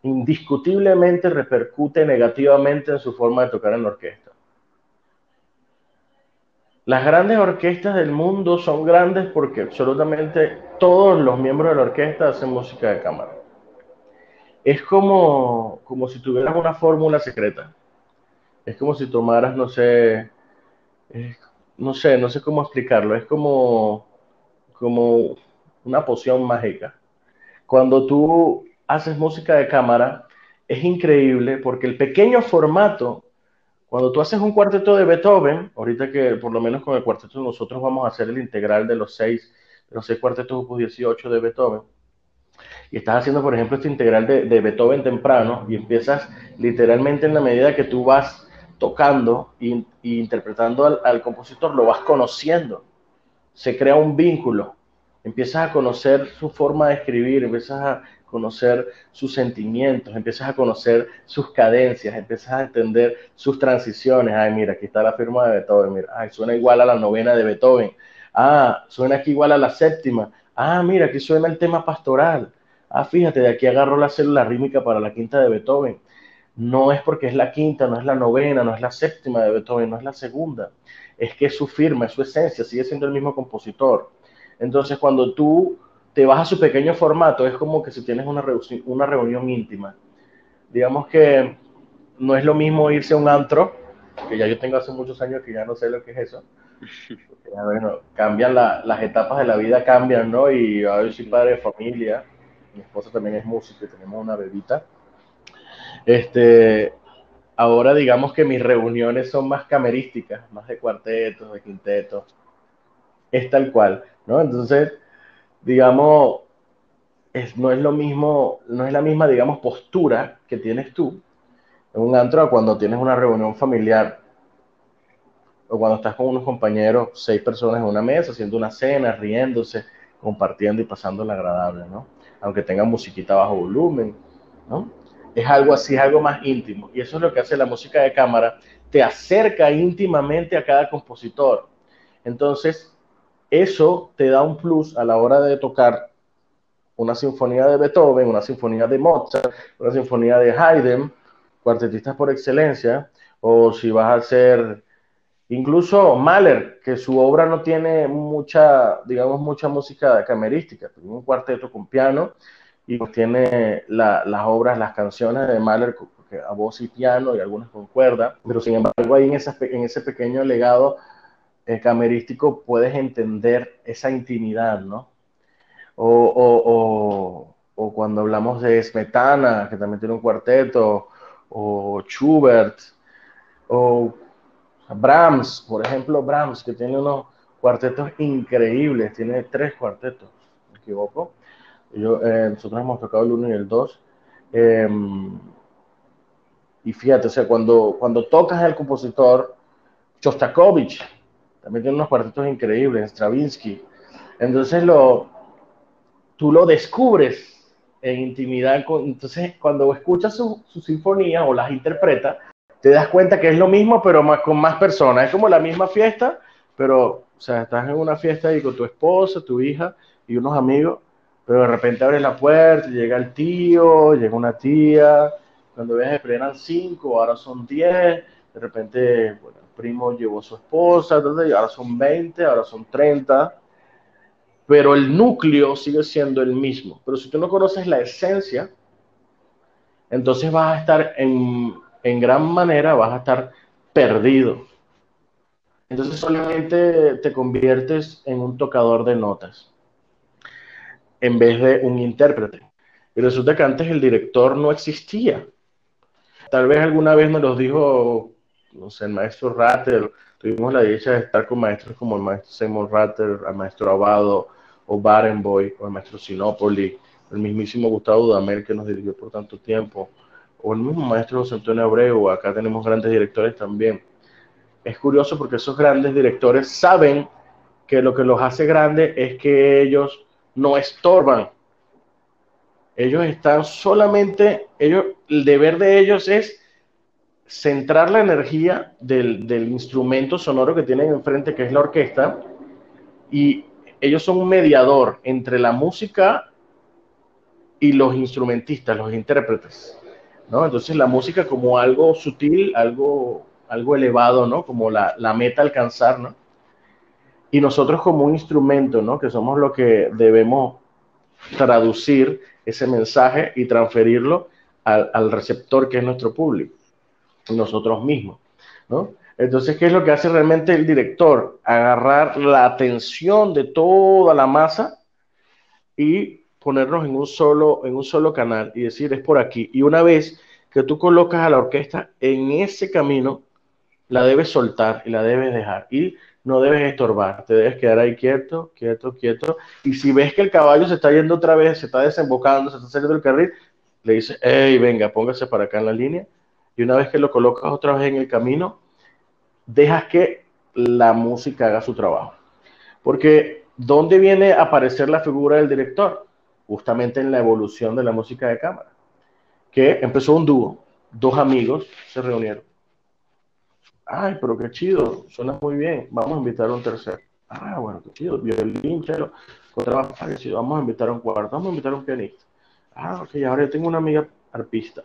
indiscutiblemente repercute negativamente en su forma de tocar en la orquesta. Las grandes orquestas del mundo son grandes porque absolutamente todos los miembros de la orquesta hacen música de cámara. Es como, como si tuvieras una fórmula secreta es como si tomaras, no sé, no sé, no sé cómo explicarlo, es como, como una poción mágica. Cuando tú haces música de cámara, es increíble porque el pequeño formato, cuando tú haces un cuarteto de Beethoven, ahorita que por lo menos con el cuarteto nosotros vamos a hacer el integral de los seis, los seis cuartetos opus 18 de Beethoven, y estás haciendo, por ejemplo, este integral de, Beethoven temprano, y empiezas literalmente en la medida que tú vas tocando e, interpretando al, compositor, lo vas conociendo. Se crea un vínculo. Empiezas a conocer su forma de escribir, empiezas a conocer sus sentimientos, empiezas a conocer sus cadencias, empiezas a entender sus transiciones. Ay, mira, aquí está la firma de Beethoven, mira, ay, suena igual a la novena de Beethoven. Ah, suena aquí igual a la séptima. Ah, mira, aquí suena el tema pastoral. Ah, fíjate, de aquí agarro la célula rítmica para la quinta de Beethoven no es porque es la quinta, no es la novena, no es la séptima de Beethoven, no es la segunda. Es que es su firma, es su esencia, sigue siendo el mismo compositor. Entonces, cuando tú te vas a su pequeño formato, es como que si tienes una, reunión íntima. Digamos que no es lo mismo irse a un antro, que ya yo tengo hace muchos años que ya no sé lo que es eso. bueno, cambian las etapas de la vida, cambian, ¿no? Y yo soy padre de familia, mi esposa también es música y tenemos una bebita este, ahora digamos que mis reuniones son más camerísticas, más de cuartetos, de quintetos. Es tal cual, ¿no? Entonces, digamos, es, no es lo mismo, no es la misma, digamos, postura que tienes tú en un antro cuando tienes una reunión familiar o cuando estás con unos compañeros, seis personas en una mesa, haciendo una cena, riéndose, compartiendo y pasando la agradable, ¿no? Aunque tengan musiquita bajo volumen, ¿no? es algo así, es algo más íntimo. Y eso es lo que hace la música de cámara, te acerca íntimamente a cada compositor. Entonces, eso te da un plus a la hora de tocar una sinfonía de Beethoven, una sinfonía de Mozart, una sinfonía de Haydn, cuartetistas por excelencia, o si vas a hacer incluso Mahler, que su obra no tiene mucha, digamos, mucha música camerística, tiene un cuarteto con piano y tiene las obras, las canciones de Mahler a voz y piano y algunas con cuerda, pero sin embargo ahí en, en ese pequeño legado eh, camerístico puedes entender esa intimidad, ¿no? O, cuando hablamos de Smetana, que también tiene un cuarteto, o Schubert, o Brahms, por ejemplo, Brahms, que tiene unos cuartetos increíbles, tiene tres cuartetos, me equivoco, yo, eh, nosotros hemos tocado el 1 y el 2. Em, y fíjate, o sea, cuando, cuando tocas al compositor, Shostakovich, también tiene unos cuartetos increíbles, Stravinsky. Entonces lo, tú lo descubres en intimidad. entonces, cuando escuchas su, su, sinfonía o las interpreta, te das cuenta que es lo mismo, pero más, con más personas. Es como la misma fiesta, pero, o sea, estás en una fiesta ahí con tu esposa, tu hija y unos amigos, pero de repente abre la puerta, llega el tío, llega una tía, cuando ves eran cinco, ahora son diez, de repente, bueno, primo llevó a su esposa, ahora son 20, ahora son 30, pero el núcleo sigue siendo el mismo. Pero si tú no conoces la esencia, entonces vas a estar en, en gran manera, vas a estar perdido, Entonces solamente te conviertes en un tocador de notas en vez de un intérprete. Y resulta que antes el director no existía. Tal vez alguna vez nos lo dijo, no sé, el maestro Ratter. Tuvimos la dicha de estar con maestros como el maestro Seymour Ratter, el maestro Abado, o Barenboy, o el maestro Sinopoli, el mismísimo Gustavo Dudamel que nos dirigió por tanto tiempo, o el mismo maestro José Antonio Abreu. Acá tenemos grandes directores también. Es curioso porque esos grandes directores saben que lo que los hace grandes es que ellos no estorban, ellos están solamente, ellos, el deber de ellos es centrar la energía del, instrumento sonoro que tienen enfrente, que es la orquesta, y ellos son un mediador entre la música y los instrumentistas, los intérpretes, ¿no? Entonces la música como algo sutil, algo, algo elevado, ¿no? Como la, la meta alcanzar, ¿no? Y nosotros como un instrumento, ¿no? Que somos lo que debemos traducir ese mensaje y transferirlo al, receptor que es nuestro público, nosotros mismos, ¿no? Entonces, ¿qué es lo que hace realmente el director? Agarrar la atención de toda la masa y ponernos en un solo, en un solo canal y decir es por aquí. Y una vez que tú colocas a la orquesta en ese camino, la debes soltar y la debes dejar. Y no debes estorbar, te debes quedar ahí quieto, quieto, quieto. Y si ves que el caballo se está yendo otra vez, se está desembocando, se está saliendo del carril, le dices, hey, venga, póngase para acá en la línea. Y una vez que lo colocas otra vez en el camino, dejas que la música haga su trabajo. Porque, ¿dónde viene a aparecer la figura del director? Justamente en la evolución de la música de cámara. Que empezó un dúo, dos amigos se reunieron Ay, pero qué chido, suena muy bien. Vamos a invitar a un tercero. Ah, bueno, qué chido. Violín, chelo, contrabajo. Vamos a invitar a un cuarto, vamos a invitar a un pianista. Ah, ok, ahora yo tengo una amiga arpista.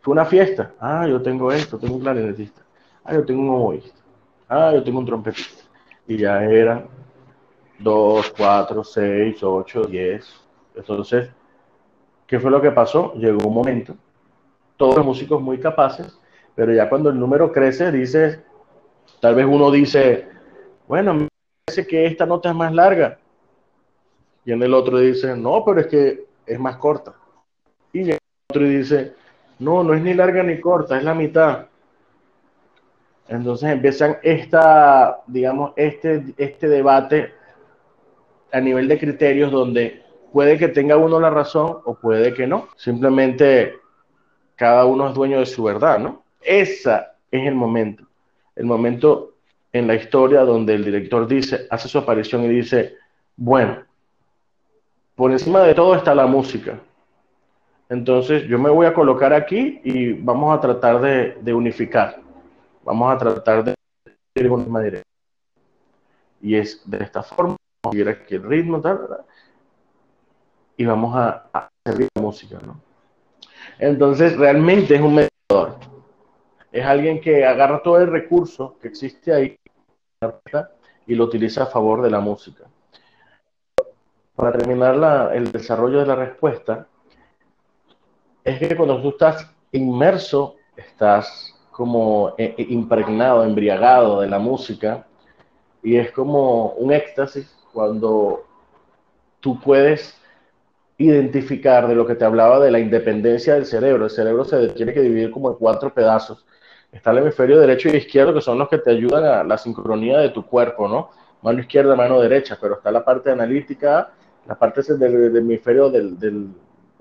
Fue una fiesta. Ah, yo tengo esto, tengo un clarinetista. Ah, yo tengo un oboísta. Ah, yo tengo un trompetista. Y ya eran dos, cuatro, seis, ocho, diez. Entonces, ¿qué fue lo que pasó? Llegó un momento, todos los músicos muy capaces pero ya cuando el número crece, dice, tal vez uno dice, bueno, me parece que esta nota es más larga. Y en el otro dice, no, pero es que es más corta. Y el otro dice, no, no es ni larga ni corta, es la mitad. Entonces empiezan esta, digamos, este, este debate a nivel de criterios donde puede que tenga uno la razón o puede que no. Simplemente cada uno es dueño de su verdad, ¿no? Ese es el momento, el momento en la historia donde el director dice, hace su aparición y dice, bueno, por encima de todo está la música. Entonces yo me voy a colocar aquí y vamos a tratar de, unificar, vamos a tratar de ir con una dirección. Y es de esta forma, vamos a aquí el ritmo, tal, y vamos a, a hacer la música, ¿no? Entonces realmente es un mediador es alguien que agarra todo el recurso que existe ahí y lo utiliza a favor de la música. Para terminar el desarrollo de la respuesta, es que cuando tú estás inmerso, estás como eh, eh, impregnado, embriagado de la música, y es como un éxtasis cuando tú puedes identificar de lo que te hablaba de la independencia del cerebro. El cerebro se tiene que dividir como en cuatro pedazos está el hemisferio derecho y izquierdo, que son los que te ayudan a la sincronía de tu cuerpo, ¿no? Mano izquierda, mano derecha, pero está la parte analítica, la parte del, hemisferio del, del,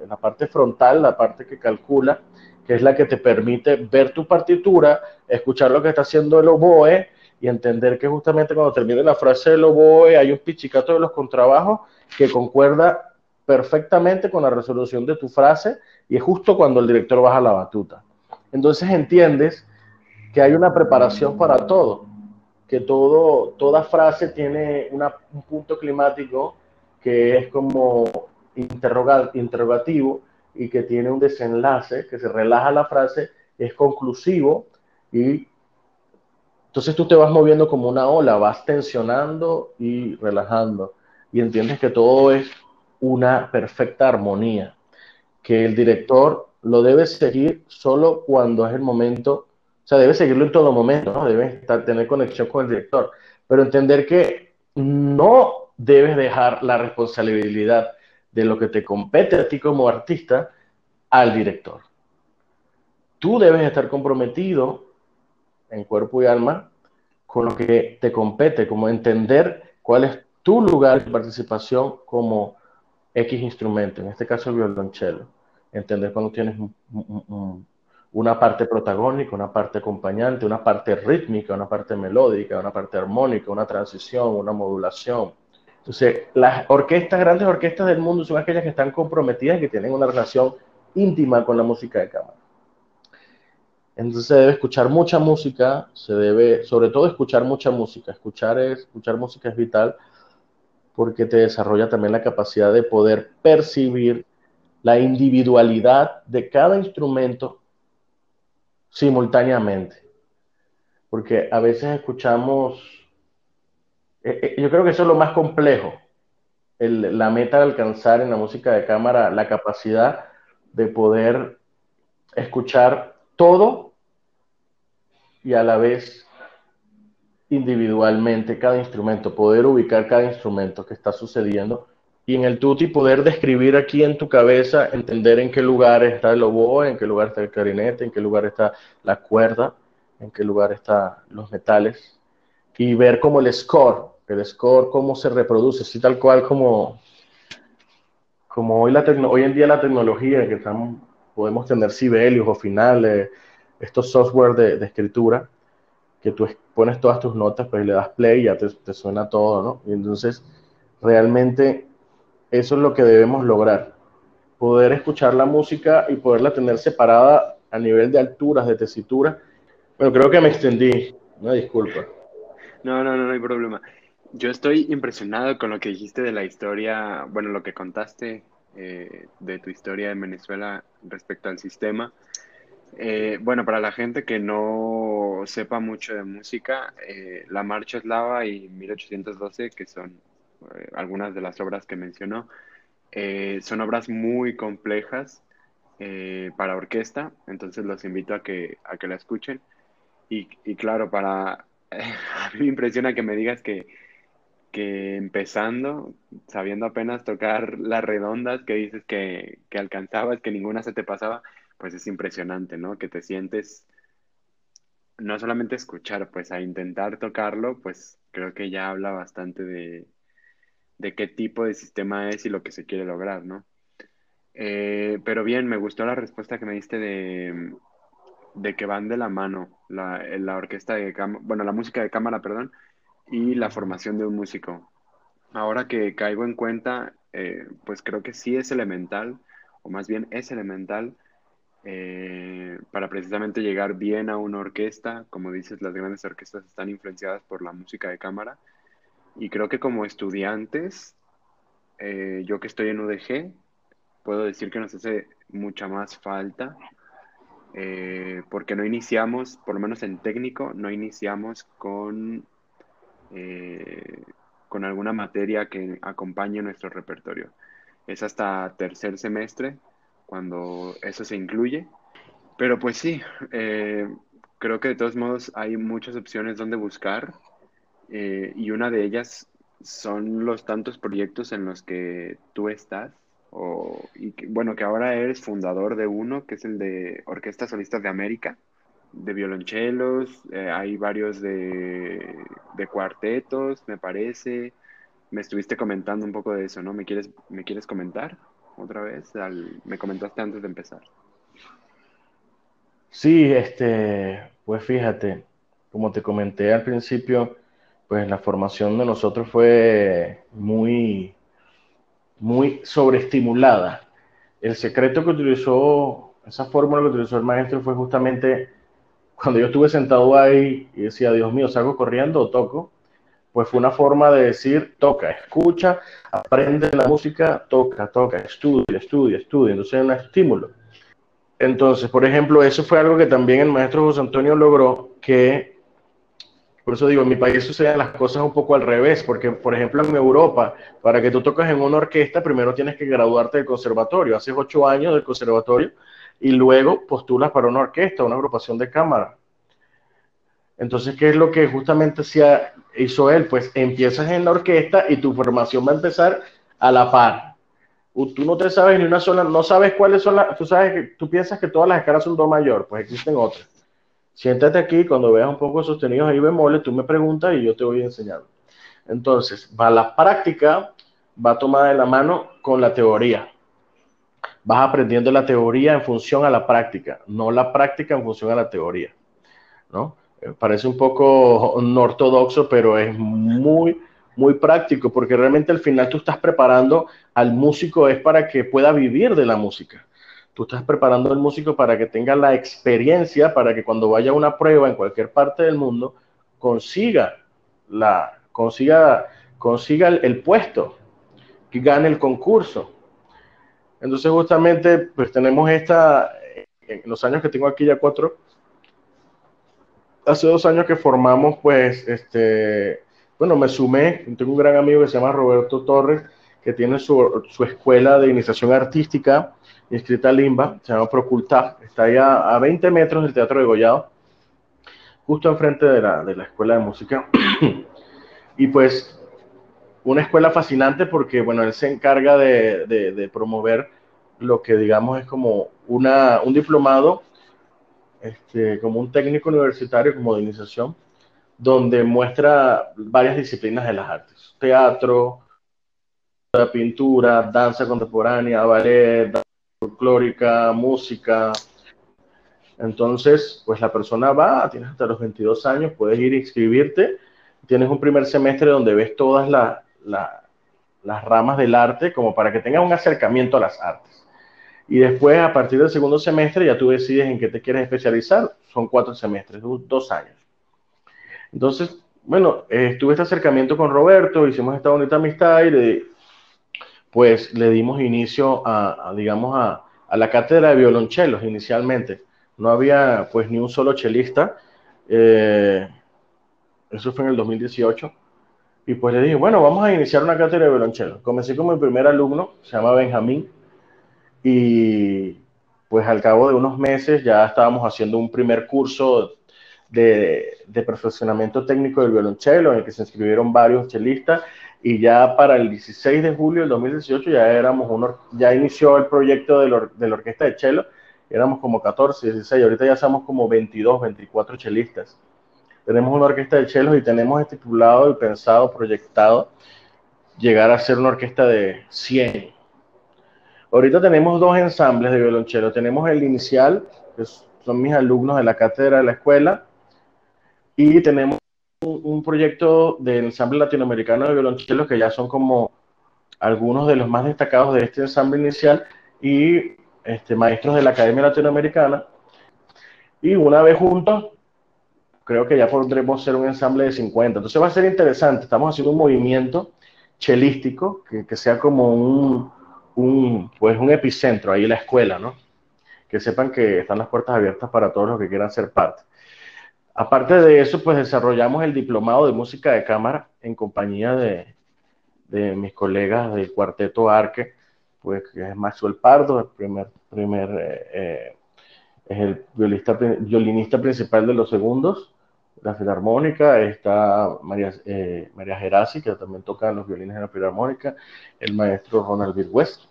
la parte frontal, la parte que calcula, que es la que te permite ver tu partitura, escuchar lo que está haciendo el oboe y entender que justamente cuando termine la frase del oboe hay un pichicato de los contrabajos que concuerda perfectamente con la resolución de tu frase y es justo cuando el director baja la batuta. Entonces entiendes que hay una preparación para todo, que todo, toda frase tiene un punto climático que es como interrogativo y que tiene un desenlace, que se relaja la frase, es conclusivo y entonces tú te vas moviendo como una ola, vas tensionando y relajando y entiendes que todo es una perfecta armonía, que el director lo debe seguir solo cuando es el momento sea, debes seguirlo en todo momento, ¿no? Debes estar, tener conexión con el director, pero entender que no debes dejar la responsabilidad de lo que te compete a ti como artista al director. Tú debes estar comprometido en cuerpo y alma con lo que te compete, como entender cuál es tu lugar de participación como X instrumento, en este caso el violonchelo. Entender cuando tienes una parte protagónica, una parte acompañante, una parte rítmica, una parte melódica, una parte armónica, una transición, una modulación. Entonces, las orquestas, grandes orquestas del mundo son aquellas que están comprometidas y que tienen una relación íntima con la música de cámara. Entonces se debe escuchar mucha música, se debe, sobre todo escuchar mucha música. Escuchar, escuchar música es vital porque te desarrolla también la capacidad de poder percibir la individualidad de cada instrumento simultáneamente. Porque a veces escuchamos, eh, eh, yo creo que eso es lo más complejo, la meta de alcanzar en la música de cámara, la capacidad de poder escuchar todo y a la vez individualmente cada instrumento, poder ubicar cada instrumento que está sucediendo y en el tutti poder describir aquí en tu cabeza, entender en qué lugar está el oboe, en qué lugar está el clarinete, en qué lugar está la cuerda, en qué lugar están los metales y ver cómo el score, el score cómo se reproduce, así tal cual como como hoy la hoy en día la tecnología que estamos, podemos tener Sibelius o finales estos software de, escritura que tú pones todas tus notas, pues le das play y ya te, suena todo, ¿no? Y entonces, realmente, eso es lo que debemos lograr. Poder escuchar la música y poderla tener separada a nivel de alturas, de tesitura. Bueno, creo que me extendí. Una disculpa. No, no, no, no hay problema. Yo estoy impresionado con lo que dijiste de la historia, bueno, lo que contaste eh, de tu historia en Venezuela respecto al sistema. Eh, bueno, para la gente que no sepa mucho de música, eh, La Marcha Eslava y 1812, que son eh, algunas de las obras que mencionó, son obras muy complejas para orquesta, entonces los invito a que, a que la escuchen. Y, y claro, para, a mí me impresiona que me digas que, que empezando, sabiendo apenas tocar las redondas que dices que, que alcanzabas, que ninguna se te pasaba, pues es impresionante, ¿no? Que te sientes, no solamente escuchar, pues a intentar tocarlo, pues creo que ya habla bastante de, qué tipo de sistema es y lo que se quiere lograr, ¿no? Eh, pero bien, me gustó la respuesta que me diste de, de que van de la mano la, la orquesta de cámara, bueno, la música de cámara, perdón, y la formación de un músico. Ahora que caigo en cuenta, eh, pues creo que sí es elemental, o más bien es elemental, eh, para precisamente llegar bien a una orquesta. Como dices, las grandes orquestas están influenciadas por la música de cámara. Y creo que como estudiantes, eh, yo que estoy en UDG, puedo decir que nos hace mucha más falta, eh, porque no iniciamos, por lo menos en técnico, no iniciamos con, con alguna materia que acompañe nuestro repertorio. Es hasta tercer semestre cuando eso se incluye. Pero pues sí, eh, creo que de todos modos hay muchas opciones donde buscar eh, y una de ellas son los tantos proyectos en los que tú estás. O, y bueno, que ahora eres fundador de uno, que es el de Orquestas Solistas de América, de violonchelos, eh, hay varios de, de, cuartetos, me parece. Me estuviste comentando un poco de eso, ¿no? ¿Me quieres, me quieres comentar? otra vez? me comentaste antes de empezar. Sí, este, pues fíjate, como te comenté al principio, pues la formación de nosotros fue muy, muy sobreestimulada. El secreto que utilizó, esa fórmula que utilizó el maestro fue justamente cuando yo estuve sentado ahí y decía, Dios mío, ¿salgo corriendo o toco? pues fue una forma de decir, toca, escucha, aprende la música, toca, toca, estudia, estudia, estudia. Entonces es un estímulo. Entonces, por ejemplo, eso fue algo que también el maestro José Antonio logró, que, por eso digo, en mi país suceden las cosas un poco al revés, porque, por ejemplo, en Europa, para que tú toques en una orquesta, primero tienes que graduarte del conservatorio, haces ocho años del conservatorio, y luego postulas para una orquesta, una agrupación de cámara. Entonces, ¿qué es lo que justamente hizo él? Pues empiezas en la orquesta y tu formación va a empezar a la par. Tú no te sabes ni una sola, no sabes cuáles son las, tú sabes que tú piensas que todas las escalas son do mayor, pues existen otras. Siéntate aquí, cuando veas un poco sostenidos ahí bemoles, tú me preguntas y yo te voy enseñando. Entonces, va la práctica, va tomada de la mano con la teoría. Vas aprendiendo la teoría en función a la práctica, no la práctica en función a la teoría. ¿no? Eh, parece un poco no ortodoxo, pero es muy, muy práctico, porque realmente al final tú estás preparando al músico es para que pueda vivir de la música. Tú estás preparando al músico para que tenga la experiencia, para que cuando vaya a una prueba en cualquier parte del mundo, consiga, la, consiga, consiga el, puesto, que gane el concurso. Entonces justamente pues tenemos esta, en los años que tengo aquí ya cuatro, hace dos años que formamos, pues, este, bueno, me sumé, tengo un gran amigo que se llama Roberto Torres, que tiene su, su escuela de iniciación artística inscrita Limba, se llama Proculta, está allá a 20 metros del Teatro de Gollado, justo enfrente de la, de la escuela de música. y pues, una escuela fascinante porque, bueno, él se encarga de, de, de promover lo que digamos es como una, un diplomado este, como un técnico universitario, como de iniciación, donde muestra varias disciplinas de las artes, teatro, pintura, danza contemporánea, ballet, danza folclórica, música. Entonces, pues la persona va, tienes hasta los 22 años, puedes ir a inscribirte, tienes un primer semestre donde ves todas las ramas del arte, como para que tengas un acercamiento a las artes. Y después, a partir del segundo semestre, ya tú decides en qué te quieres especializar. Son cuatro semestres, dos años. Entonces, bueno, eh, tuve este acercamiento con Roberto, hicimos esta bonita amistad y le, pues le dimos inicio a, digamos, a, la cátedra de violonchelos inicialmente. No había pues ni un solo chelista. Eh, eso fue en el 2018. Y pues le dije, bueno, vamos a iniciar una cátedra de violonchelo. Comencé con mi primer alumno, se llama Benjamín y pues al cabo de unos meses ya estábamos haciendo un primer curso de, de, perfeccionamiento técnico del violonchelo en el que se inscribieron varios chelistas y ya para el 16 de julio del 2018 ya éramos uno, ya inició el proyecto de, la, de la orquesta de chelo, éramos como 14, 16, ahorita ya somos como 22, 24 chelistas. Tenemos una orquesta de chelos y tenemos estipulado y pensado, proyectado llegar a ser una orquesta de 100 Ahorita tenemos dos ensambles de violonchelo. Tenemos el inicial, que son mis alumnos de la cátedra de la escuela, y tenemos un, proyecto del ensamble latinoamericano de violonchelo, que ya son como algunos de los más destacados de este ensamble inicial, y este, maestros de la Academia Latinoamericana. Y una vez juntos, creo que ya podremos ser un ensamble de 50. Entonces va a ser interesante. Estamos haciendo un movimiento chelístico que, que sea como un, un, pues un epicentro ahí la escuela, ¿no? Que sepan que están las puertas abiertas para todos los que quieran ser parte. Aparte de eso, pues desarrollamos el diplomado de música de cámara en compañía de, mis colegas del cuarteto Arque, pues que es Maxwell Pardo, el primer, primer eh, eh, es el violista, violinista principal de los segundos, la filarmónica, está María, eh, María Gerasi, que también toca los violines de la filarmónica, el maestro Ronald West,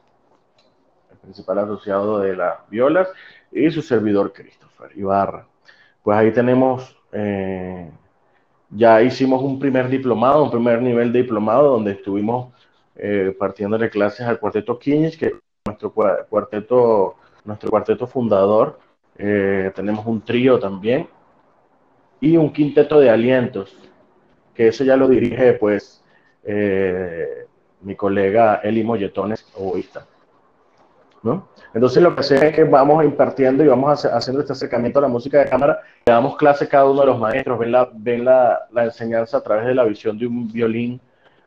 el principal asociado de las violas, y su servidor Christopher Ibarra. Pues ahí tenemos, eh, ya hicimos un primer diplomado, un primer nivel de diplomado, donde estuvimos eh, partiendo de clases al cuarteto Quiñez, que es nuestro cuarteto, nuestro cuarteto fundador. Eh, tenemos un trío también, y un quinteto de alientos, que eso ya lo dirige pues eh, mi colega Eli Molletones, oboísta. ¿No? Entonces lo que hacemos es que vamos impartiendo y vamos haciendo este acercamiento a la música de cámara, le damos clase a cada uno de los maestros, ven, la, ven la, enseñanza a través de la visión de un violín,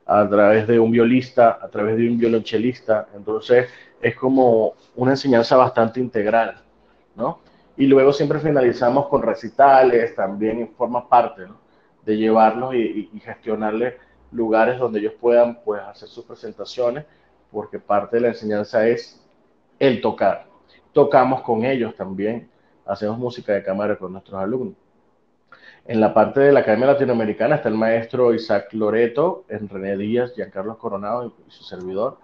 a través de un violista, a través de un violonchelista, entonces es como una enseñanza bastante integral, ¿no? Y luego siempre finalizamos con recitales, también forma parte de llevarlos y, y, gestionarles lugares donde ellos puedan pues, hacer sus presentaciones, porque parte de la enseñanza es el tocar. Tocamos con ellos también, hacemos música de cámara con nuestros alumnos. En la parte de la Academia Latinoamericana está el maestro Isaac Loreto, en René Díaz, Giancarlo Coronado y su servidor,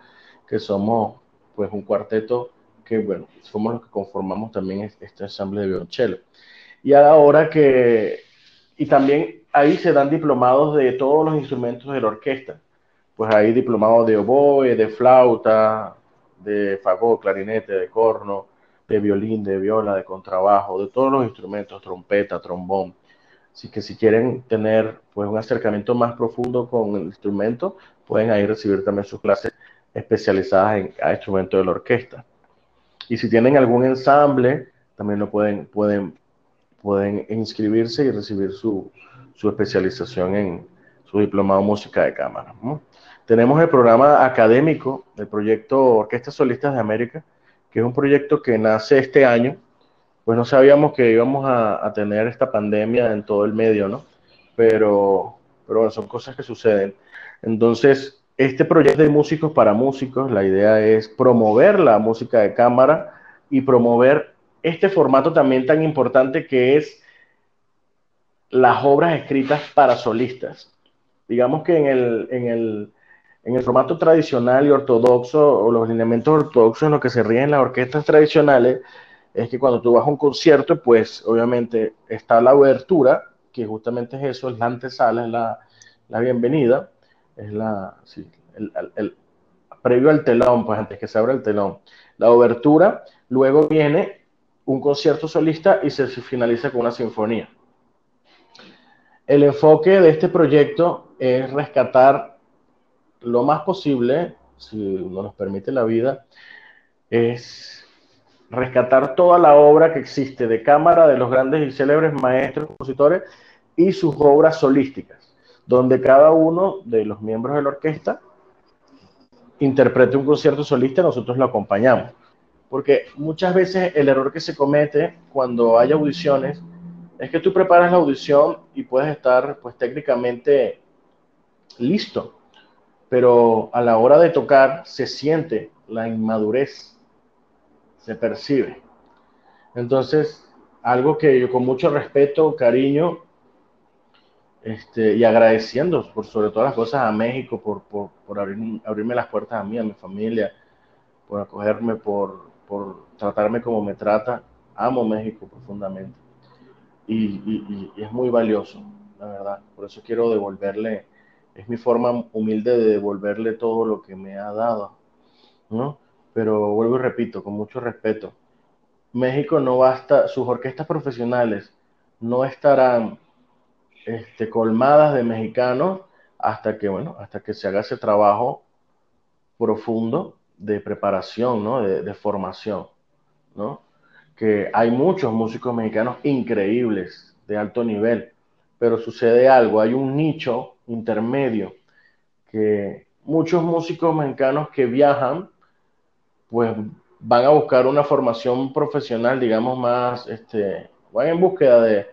que somos pues un cuarteto que, bueno, somos los que conformamos también este ensamble de violonchelo. Y ahora que, y también ahí se dan diplomados de todos los instrumentos de la orquesta. Pues hay diplomados de oboe, de flauta, de fagot, clarinete, de corno, de violín, de viola, de contrabajo, de todos los instrumentos, trompeta, trombón. Así que si quieren tener pues un acercamiento más profundo con el instrumento, pueden ahí recibir también sus clases especializadas en cada instrumento de la orquesta. Y si tienen algún ensamble, también lo pueden, pueden, pueden inscribirse y recibir su, su especialización en su diplomado música de cámara. Tenemos el programa académico del proyecto Orquestas Solistas de América, que es un proyecto que nace este año. Pues no sabíamos que íbamos a, a tener esta pandemia en todo el medio, ¿no? Pero, pero bueno, son cosas que suceden. Entonces, este proyecto de músicos para músicos, la idea es promover la música de cámara y promover este formato también tan importante que es las obras escritas para solistas. Digamos que en el, en el, en el formato tradicional y ortodoxo, o los lineamientos ortodoxos en los que se ríen las orquestas tradicionales, es que cuando tú vas a un concierto, pues obviamente está la obertura, que justamente es eso, es la antesala, es la, la bienvenida, es la, sí, el, el, previo al telón, pues antes que se abra el telón. La obertura, luego viene un concierto solista y se finaliza con una sinfonía. El enfoque de este proyecto es rescatar lo más posible, si nos permite la vida, es rescatar toda la obra que existe de cámara de los grandes y célebres maestros, compositores y sus obras solísticas donde cada uno de los miembros de la orquesta interprete un concierto solista, nosotros lo acompañamos. Porque muchas veces el error que se comete cuando hay audiciones es que tú preparas la audición y puedes estar pues técnicamente listo, pero a la hora de tocar se siente la inmadurez, se percibe. Entonces, algo que yo con mucho respeto, cariño, este, y agradeciendo por sobre todas las cosas a México por, por, por abrir, abrirme las puertas a mí, a mi familia, por acogerme, por, tratarme como me trata. Amo México profundamente y, es muy valioso, la verdad. Por eso quiero devolverle, es mi forma humilde de devolverle todo lo que me ha dado, ¿no? Pero vuelvo y repito, con mucho respeto, México no basta, sus orquestas profesionales no estarán este, colmadas de mexicanos hasta que, bueno, hasta que se haga ese trabajo profundo de preparación, ¿no? De, de formación, ¿no? Que hay muchos músicos mexicanos increíbles, de alto nivel, pero sucede algo, hay un nicho intermedio que muchos músicos mexicanos que viajan, pues van a buscar una formación profesional, digamos, más, este, van en búsqueda de,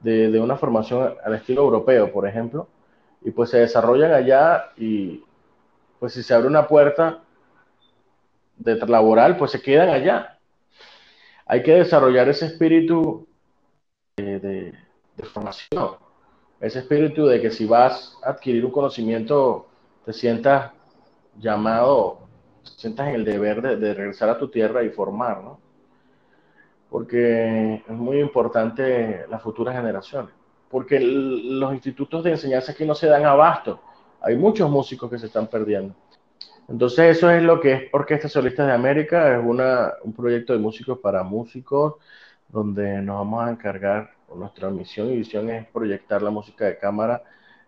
de, de, una formación al estilo europeo, por ejemplo, y pues se desarrollan allá y pues si se abre una puerta de laboral, pues se quedan allá. Hay que desarrollar ese espíritu de, de, de formación, ese espíritu de que si vas a adquirir un conocimiento, te sientas llamado, sientas en el deber de, regresar a tu tierra y formar, ¿no? porque es muy importante las futuras generaciones, porque los institutos de enseñanza aquí no se dan abasto, hay muchos músicos que se están perdiendo. Entonces eso es lo que es Orquesta Solistas de América, es una, un proyecto de músicos para músicos, donde nos vamos a encargar, nuestra misión y visión es proyectar la música de cámara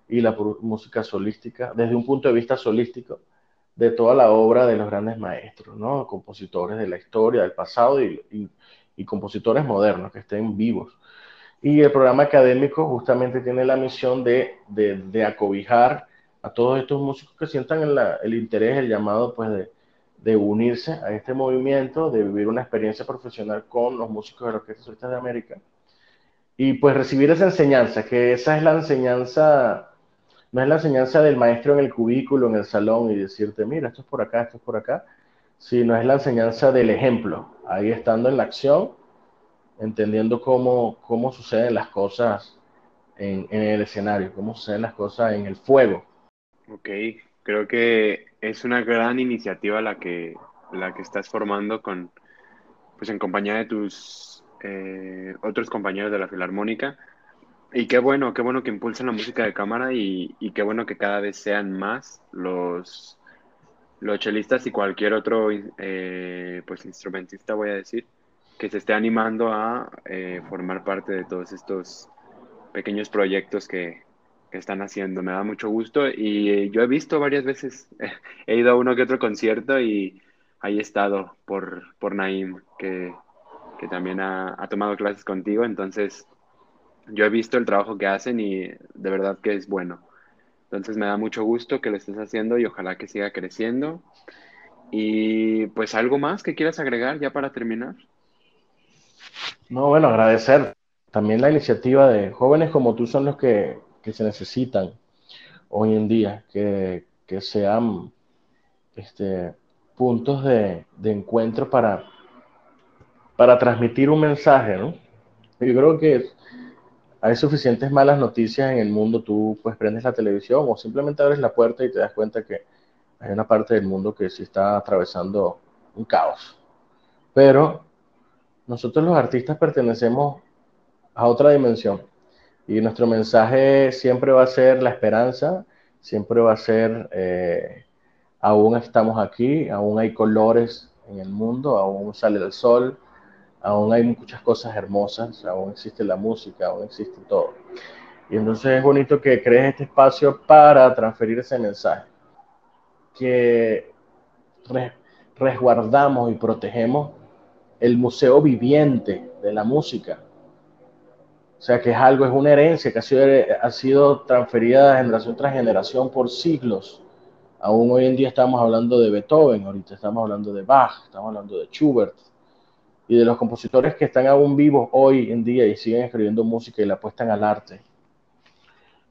y la música solística desde un punto de vista solístico de toda la obra de los grandes maestros, ¿no? compositores de la historia, del pasado y, y compositores modernos que estén vivos. Y el programa académico justamente tiene la misión de, de, de acobijar a todos estos músicos que sientan el, el interés, el llamado, pues, de, de, unirse a este movimiento, de vivir una experiencia profesional con los músicos de la Orquesta Solista de América. Y pues recibir esa enseñanza, que esa es la enseñanza, no es la enseñanza del maestro en el cubículo, en el salón, y decirte, mira, esto es por acá, esto es por acá, sino es la enseñanza del ejemplo, ahí estando en la acción, entendiendo cómo, cómo suceden las cosas en, el escenario, cómo suceden las cosas en el fuego. Ok, creo que es una gran iniciativa la que, la que estás formando con, pues en compañía de tus eh, otros compañeros de la Filarmónica. Y qué bueno, qué bueno que impulsen la música de cámara y, y qué bueno que cada vez sean más los, los chelistas y cualquier otro eh, pues instrumentista, voy a decir, que se esté animando a eh, formar parte de todos estos pequeños proyectos que, están haciendo. Me da mucho gusto y yo he visto varias veces, he ido a uno que otro concierto y ahí he estado por, por Naim, que, también ha, tomado clases contigo. Entonces, yo he visto el trabajo que hacen y de verdad que es bueno. Entonces, me da mucho gusto que lo estés haciendo y ojalá que siga creciendo. Y pues algo más que quieras agregar ya para terminar. No, bueno, agradecer también la iniciativa de jóvenes como tú son los que, se necesitan hoy en día, que, sean este, puntos de, encuentro para, para transmitir un mensaje, ¿no? Yo creo que hay suficientes malas noticias en el mundo, tú pues prendes la televisión o simplemente abres la puerta y te das cuenta que hay una parte del mundo que sí está atravesando un caos. Pero nosotros los artistas pertenecemos a otra dimensión y nuestro mensaje siempre va a ser la esperanza, siempre va a ser, eh, aún estamos aquí, aún hay colores en el mundo, aún sale el sol, aún hay muchas cosas hermosas, aún existe la música, aún existe todo. Y entonces es bonito que crees este espacio para transferir ese mensaje, que resguardamos y protegemos el museo viviente de la música. O sea, que es algo, es una herencia que ha sido, ha sido transferida de generación tras generación por siglos. Aún hoy en día estamos hablando de Beethoven, ahorita estamos hablando de Bach, estamos hablando de Schubert y de los compositores que están aún vivos hoy en día y siguen escribiendo música y la apuestan al arte.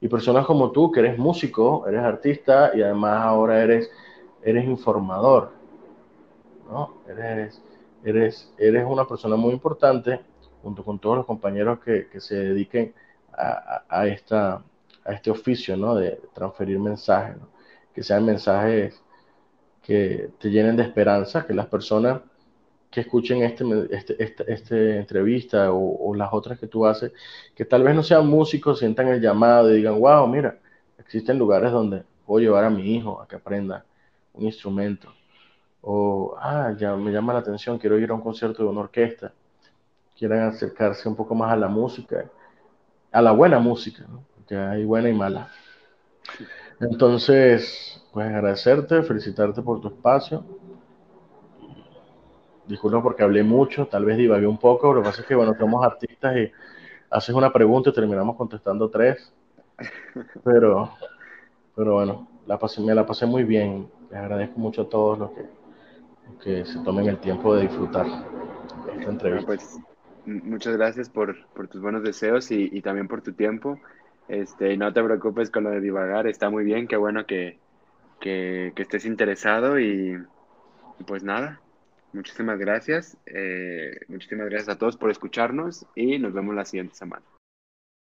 Y personas como tú, que eres músico, eres artista y además ahora eres, eres informador, ¿no? Eres, eres, eres una persona muy importante, junto con todos los compañeros que, se dediquen a, esta, a este oficio, ¿no? De transferir mensajes, que sean mensajes que te llenen de esperanza, que las personas que escuchen este, este, este, este entrevista o, las otras que tú haces, que tal vez no sean músicos, sientan el llamado y digan, wow, mira, existen lugares donde puedo llevar a mi hijo a que aprenda un instrumento o, ah, ya me llama la atención, quiero ir a un concierto de una orquesta, quieran acercarse un poco más a la música, a la buena música, ¿no? que hay buena y mala. Entonces, pues agradecerte, felicitarte por tu espacio. Disculpa porque hablé mucho, tal vez divagué un poco, lo que pasa es que, bueno, somos artistas y haces una pregunta y terminamos contestando tres. Pero, pero bueno, la pasé, me la pasé muy bien. Les agradezco mucho a todos los que que se tomen el tiempo de disfrutar esta entrevista. Pues, muchas gracias por, tus buenos deseos y, también por tu tiempo. Este, no te preocupes con lo de divagar, está muy bien, qué bueno que, estés interesado y, pues nada, muchísimas gracias. Eh, muchísimas gracias a todos por escucharnos y nos vemos la siguiente semana.